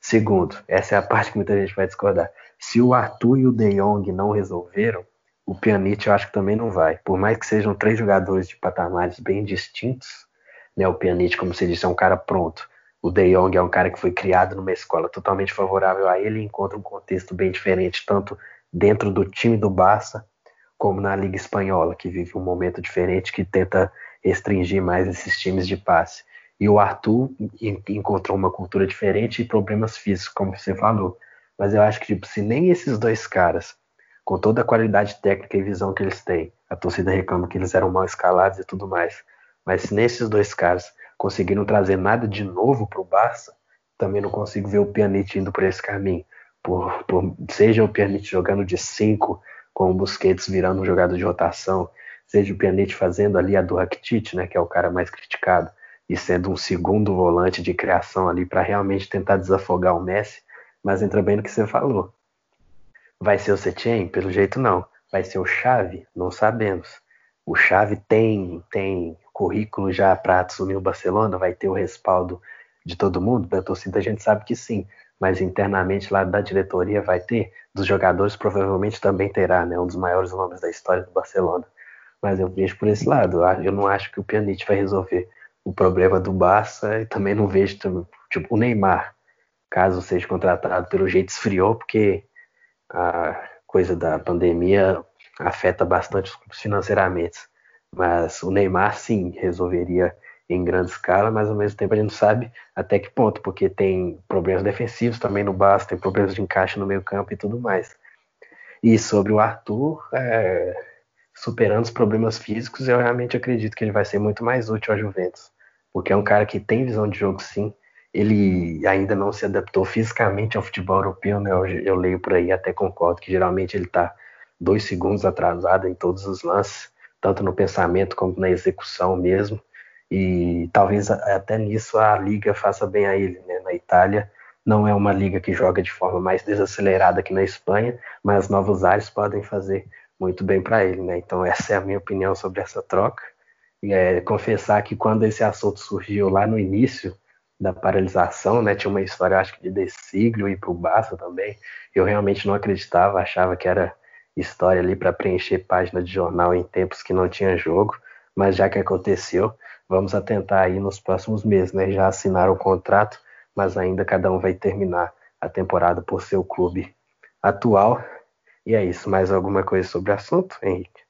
Segundo, essa é a parte que muita gente vai discordar. Se o Arthur e o De Jong não resolveram, o Pjanic eu acho que também não vai. Por mais que sejam três jogadores de patamares bem distintos, né? O Pjanic, como você disse, é um cara pronto. O De Jong é um cara que foi criado numa escola totalmente favorável a ele e encontra um contexto bem diferente, tanto dentro do time do Barça como na Liga Espanhola, que vive um momento diferente, que tenta restringir mais esses times de passe. E o Arthur encontrou uma cultura diferente e problemas físicos, como você falou. Mas eu acho que tipo, se nem esses dois caras com toda a qualidade técnica e visão que eles têm. A torcida reclama que eles eram mal escalados e tudo mais. Mas se nesses dois caras conseguiram trazer nada de novo para o Barça, também não consigo ver o Pjanic indo por esse caminho. Por, por, seja o Pjanic jogando de 5, com o Busquets virando um jogador de rotação, seja o Pjanic fazendo ali a do Rakitic, né, que é o cara mais criticado, e sendo um segundo volante de criação ali para realmente tentar desafogar o Messi, mas entra bem no que você falou. Vai ser o Setien? Pelo jeito não. Vai ser o Chave? Não sabemos. O Chave tem tem currículo já para assumir o Barcelona? Vai ter o respaldo de todo mundo? Da torcida a gente sabe que sim, mas internamente lá da diretoria vai ter, dos jogadores provavelmente também terá, né? Um dos maiores nomes da história do Barcelona. Mas eu vejo por esse lado. Eu não acho que o Pjanic vai resolver o problema do Barça e também não vejo tipo, o Neymar, caso seja contratado, pelo jeito esfriou, porque a coisa da pandemia afeta bastante financeiramente. Mas o Neymar, sim, resolveria em grande escala, mas ao mesmo tempo a gente não sabe até que ponto, porque tem problemas defensivos também no Barça, tem problemas de encaixe no meio campo e tudo mais. E sobre o Arthur, é, superando os problemas físicos, eu realmente acredito que ele vai ser muito mais útil à Juventus, porque é um cara que tem visão de jogo sim, ele ainda não se adaptou fisicamente ao futebol europeu, né? Eu, eu leio por aí, até concordo que geralmente ele está dois segundos atrasado em todos os lances, tanto no pensamento como na execução mesmo. E talvez até nisso a liga faça bem a ele, né? Na Itália não é uma liga que joga de forma mais desacelerada que na Espanha, mas novos ares podem fazer muito bem para ele, né? Então essa é a minha opinião sobre essa troca. É, confessar que quando esse assunto surgiu lá no início, da paralisação, né? Tinha uma história, acho que de Desiglio e pro Barça também. Eu realmente não acreditava, achava que era história ali para preencher página de jornal em tempos que não tinha jogo, mas já que aconteceu, vamos atentar aí nos próximos meses, né? Já assinaram o contrato, mas ainda cada um vai terminar a temporada por seu clube atual. E é isso. Mais alguma coisa sobre o assunto, Henrique?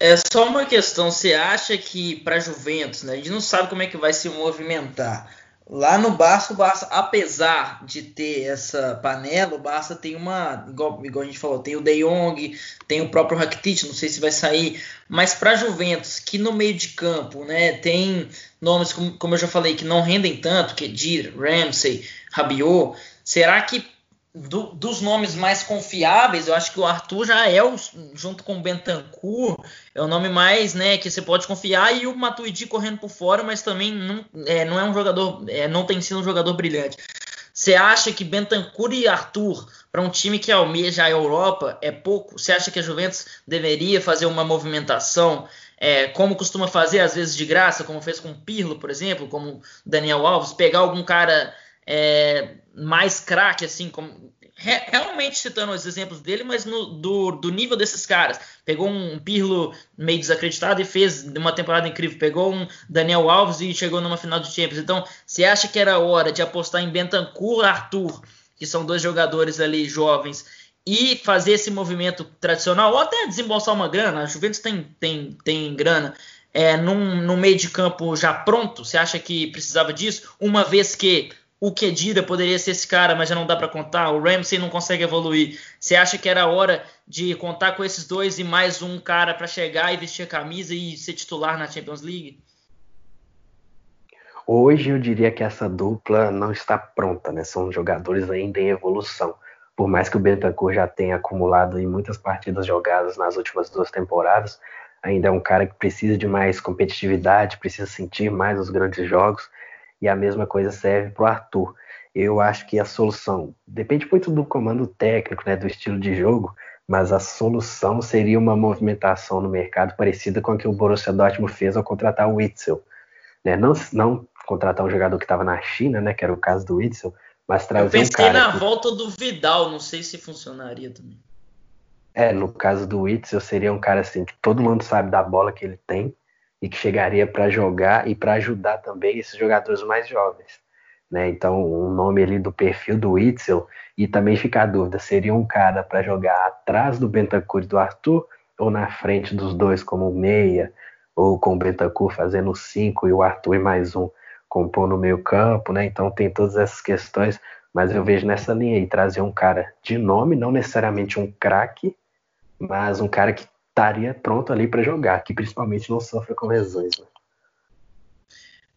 É só uma questão. Você acha que para Juventus, né? A gente não sabe como é que vai se movimentar. Lá no Barça, o Barça, apesar de ter essa panela, o Barça tem uma, igual, igual a gente falou, tem o De Jong, tem o próprio Rakitic, não sei se vai sair, mas para Juventus, que no meio de campo, né, tem nomes como, como eu já falei que não rendem tanto, que é Dir, Ramsey, Rabiot, será que do, dos nomes mais confiáveis, eu acho que o Arthur já é, o, junto com o Bentancur, é o nome mais né, que você pode confiar, e o Matuidi correndo por fora, mas também não é, não é um jogador, é, não tem sido um jogador brilhante. Você acha que Bentancur e Arthur, para um time que almeja a Europa, é pouco? Você acha que a Juventus deveria fazer uma movimentação, é, como costuma fazer, às vezes de graça, como fez com o Pirlo, por exemplo, como Daniel Alves, pegar algum cara é, mais craque, assim, como, re, realmente citando os exemplos dele, mas no, do, do nível desses caras. Pegou um Pirlo meio desacreditado e fez uma temporada incrível. Pegou um Daniel Alves e chegou numa final de Champions. Então, você acha que era hora de apostar em Bentancur Arthur, que são dois jogadores ali jovens, e fazer esse movimento tradicional, ou até desembolsar uma grana? A Juventus tem, tem, tem grana. É, num, num meio de campo já pronto, você acha que precisava disso? Uma vez que o Kedira poderia ser esse cara, mas já não dá para contar. O Ramsey não consegue evoluir. Você acha que era hora de contar com esses dois e mais um cara para chegar e vestir a camisa e ser titular na Champions League? Hoje eu diria que essa dupla não está pronta, né? São jogadores ainda em evolução. Por mais que o Bentancur já tenha acumulado em muitas partidas jogadas nas últimas duas temporadas, ainda é um cara que precisa de mais competitividade, precisa sentir mais os grandes jogos e a mesma coisa serve para o Arthur. Eu acho que a solução depende muito do comando técnico, né, do estilo de jogo, mas a solução seria uma movimentação no mercado parecida com a que o Borussia Dortmund fez ao contratar o Witzel. Né? Não, não contratar um jogador que estava na China, né, que era o caso do Witzel, mas trazer um cara... Eu pensei na que... volta do Vidal, não sei se funcionaria também. É, no caso do Witzel seria um cara assim que todo mundo sabe da bola que ele tem, e que chegaria para jogar e para ajudar também esses jogadores mais jovens. Né? Então, o um nome ali do perfil do Itzel, e também fica a dúvida, seria um cara para jogar atrás do Bentancur e do Arthur, ou na frente dos dois como meia, ou com o Bentancur fazendo cinco e o Arthur e mais um compor no meio campo, né? Então tem todas essas questões, mas eu vejo nessa linha aí, trazer um cara de nome, não necessariamente um craque, mas um cara que estaria pronto ali para jogar, que principalmente não sofre com lesões. Né?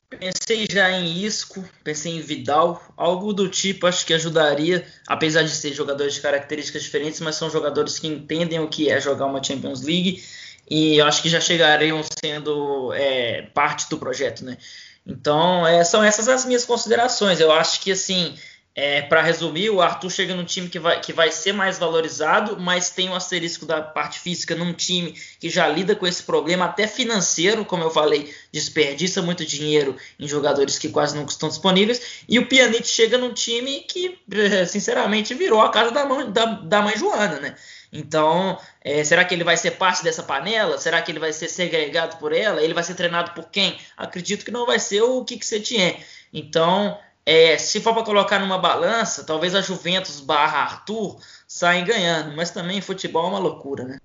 Pensei já em Isco, pensei em Vidal, algo do tipo acho que ajudaria, apesar de ser jogadores de características diferentes, mas são jogadores que entendem o que é jogar uma Champions League e acho que já chegariam sendo é, parte do projeto, né? Então é, são essas as minhas considerações. Eu acho que assim é, para resumir, o Arthur chega num time que vai, que vai ser mais valorizado, mas tem um asterisco da parte física num time que já lida com esse problema, até financeiro, como eu falei, desperdiça muito dinheiro em jogadores que quase nunca estão disponíveis. E o Pjanic chega num time que, sinceramente, virou a casa da mãe, da, da mãe Joana, né? Então, é, será que ele vai ser parte dessa panela? Será que ele vai ser segregado por ela? Ele vai ser treinado por quem? Acredito que não vai ser o Kik Setien. Então, é, se for para colocar numa balança, talvez a Juventus barra Arthur saem ganhando, mas também futebol é uma loucura, né?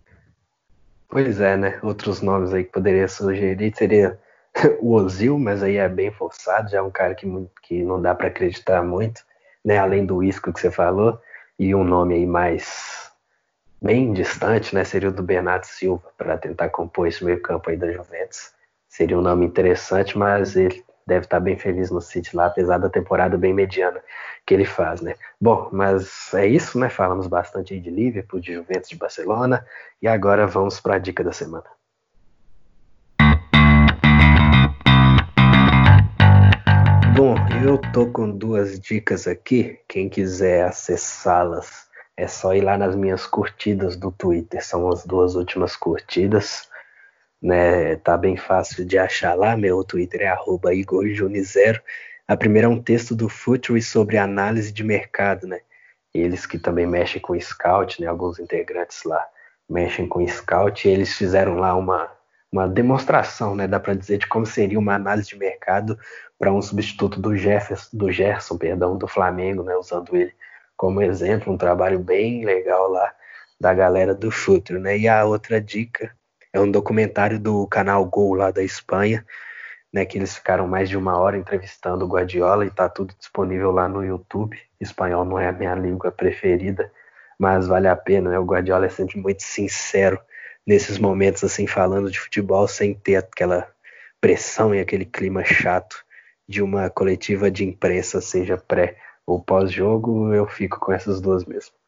Pois é, né? Outros nomes aí que poderia sugerir seria o Ozil, mas aí é bem forçado, já é um cara que, que não dá para acreditar muito, né? Além do Isco que você falou, e um nome aí mais bem distante, né? Seria o do Bernardo Silva, para tentar compor esse meio campo aí da Juventus. Seria um nome interessante, mas ele deve estar bem feliz no City lá, apesar da temporada bem mediana que ele faz, né? Bom, mas é isso, né? Falamos bastante aí de Liverpool, de Juventus, de Barcelona, e agora vamos para a dica da semana. Bom, eu tô com duas dicas aqui. Quem quiser acessá-las, é só ir lá nas minhas curtidas do Twitter. São as duas últimas curtidas né? Tá bem fácil de achar lá. Meu Twitter é @igorjuni0. A primeira é um texto do Futuri sobre análise de mercado, né? Eles que também mexem com scout, né? Alguns integrantes lá mexem com scout e eles fizeram lá uma, uma demonstração, né? Dá para dizer de como seria uma análise de mercado para um substituto do Jefferson, do Gerson, perdão, do Flamengo, né? Usando ele como exemplo, um trabalho bem legal lá da galera do Futuro, né? E a outra dica É um documentário do canal Gol lá da Espanha, né, que eles ficaram mais de uma hora entrevistando o Guardiola e tá tudo disponível lá no YouTube. Espanhol não é a minha língua preferida, mas vale a pena, né? O Guardiola é sempre muito sincero nesses momentos assim falando de futebol sem ter aquela pressão e aquele clima chato de uma coletiva de imprensa, seja pré ou pós-jogo, eu fico com essas duas mesmo.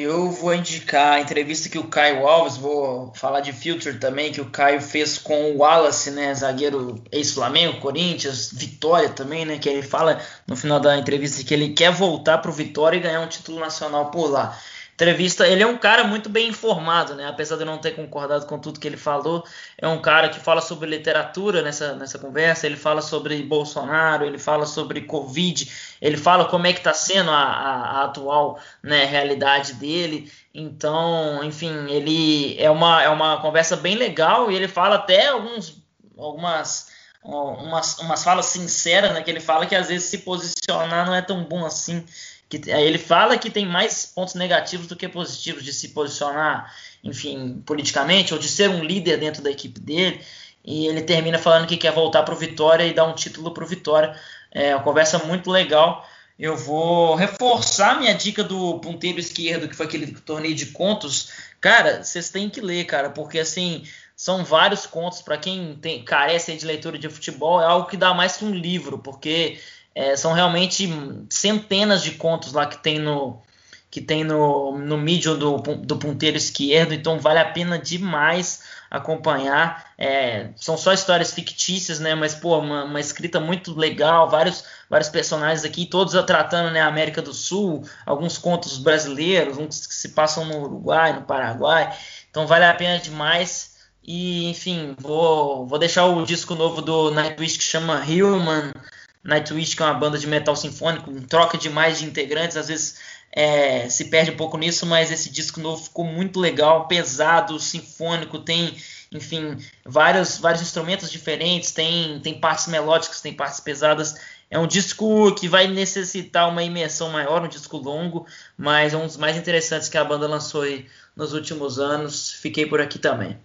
Eu vou indicar a entrevista que o Caio Alves, vou falar de Future também, que o Caio fez com o Wallace, né, zagueiro ex-Flamengo, Corinthians, Vitória também, né, que ele fala no final da entrevista que ele quer voltar para o Vitória e ganhar um título nacional por lá entrevista. Ele é um cara muito bem informado, né? Apesar de eu não ter concordado com tudo que ele falou, é um cara que fala sobre literatura nessa, nessa conversa. Ele fala sobre Bolsonaro, ele fala sobre Covid, ele fala como é que está sendo a, a, a, atual né, realidade dele. Então, enfim, ele é uma, é uma conversa bem legal e ele fala até alguns, algumas umas, umas falas sinceras, né? Que ele fala que às vezes se posicionar não é tão bom assim que ele fala que tem mais pontos negativos do que positivos de se posicionar, enfim, politicamente ou de ser um líder dentro da equipe dele. E ele termina falando que quer voltar para o Vitória e dar um título para o Vitória. É uma conversa muito legal. Eu vou reforçar minha dica do ponteiro esquerdo, que foi aquele torneio de contos. Cara, vocês têm que ler, cara, porque assim são vários contos para quem tem, carece de leitura de futebol. É algo que dá mais que um livro, porque é, são realmente centenas de contos lá que tem no que tem no, no mídia do, do ponteiro esquerdo, então vale a pena demais acompanhar. É, são só histórias fictícias, né? Mas pô, uma, uma, escrita muito legal, vários, vários personagens aqui, todos tratando né, a América do Sul, alguns contos brasileiros, uns que se passam no Uruguai, no Paraguai. Então vale a pena demais. E enfim, vou, vou deixar o disco novo do Nightwish que chama Human Nightwish, que é uma banda de metal sinfônico, troca demais de integrantes, às vezes é, se perde um pouco nisso, mas esse disco novo ficou muito legal, pesado, sinfônico, tem, enfim, vários, vários instrumentos diferentes, tem, tem partes melódicas, tem partes pesadas. É um disco que vai necessitar uma imersão maior, um disco longo, mas é um dos mais interessantes que a banda lançou nos últimos anos. Fiquei por aqui também.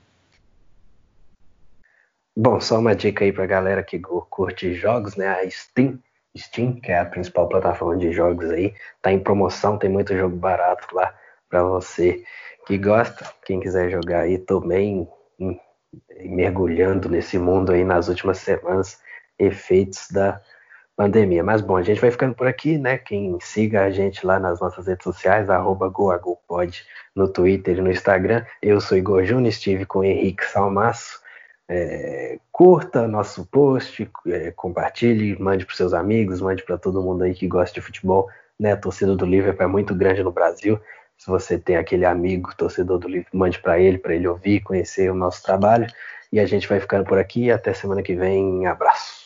Bom, só uma dica aí pra galera que curte jogos, né? A Steam, Steam, que é a principal plataforma de jogos aí, tá em promoção, tem muito jogo barato lá para você que gosta. Quem quiser jogar aí, tô bem hum, mergulhando nesse mundo aí nas últimas semanas, efeitos da pandemia. Mas bom, a gente vai ficando por aqui, né? Quem siga a gente lá nas nossas redes sociais, arroba GoAgoPod no Twitter e no Instagram. Eu sou Igor Júnior, estive com Henrique Salmaço é, curta nosso post, é, compartilhe, mande para seus amigos, mande para todo mundo aí que gosta de futebol. Né? A torcida do Liverpool é muito grande no Brasil. Se você tem aquele amigo torcedor do Liverpool, mande para ele, para ele ouvir, conhecer o nosso trabalho. E a gente vai ficando por aqui. Até semana que vem. Abraço.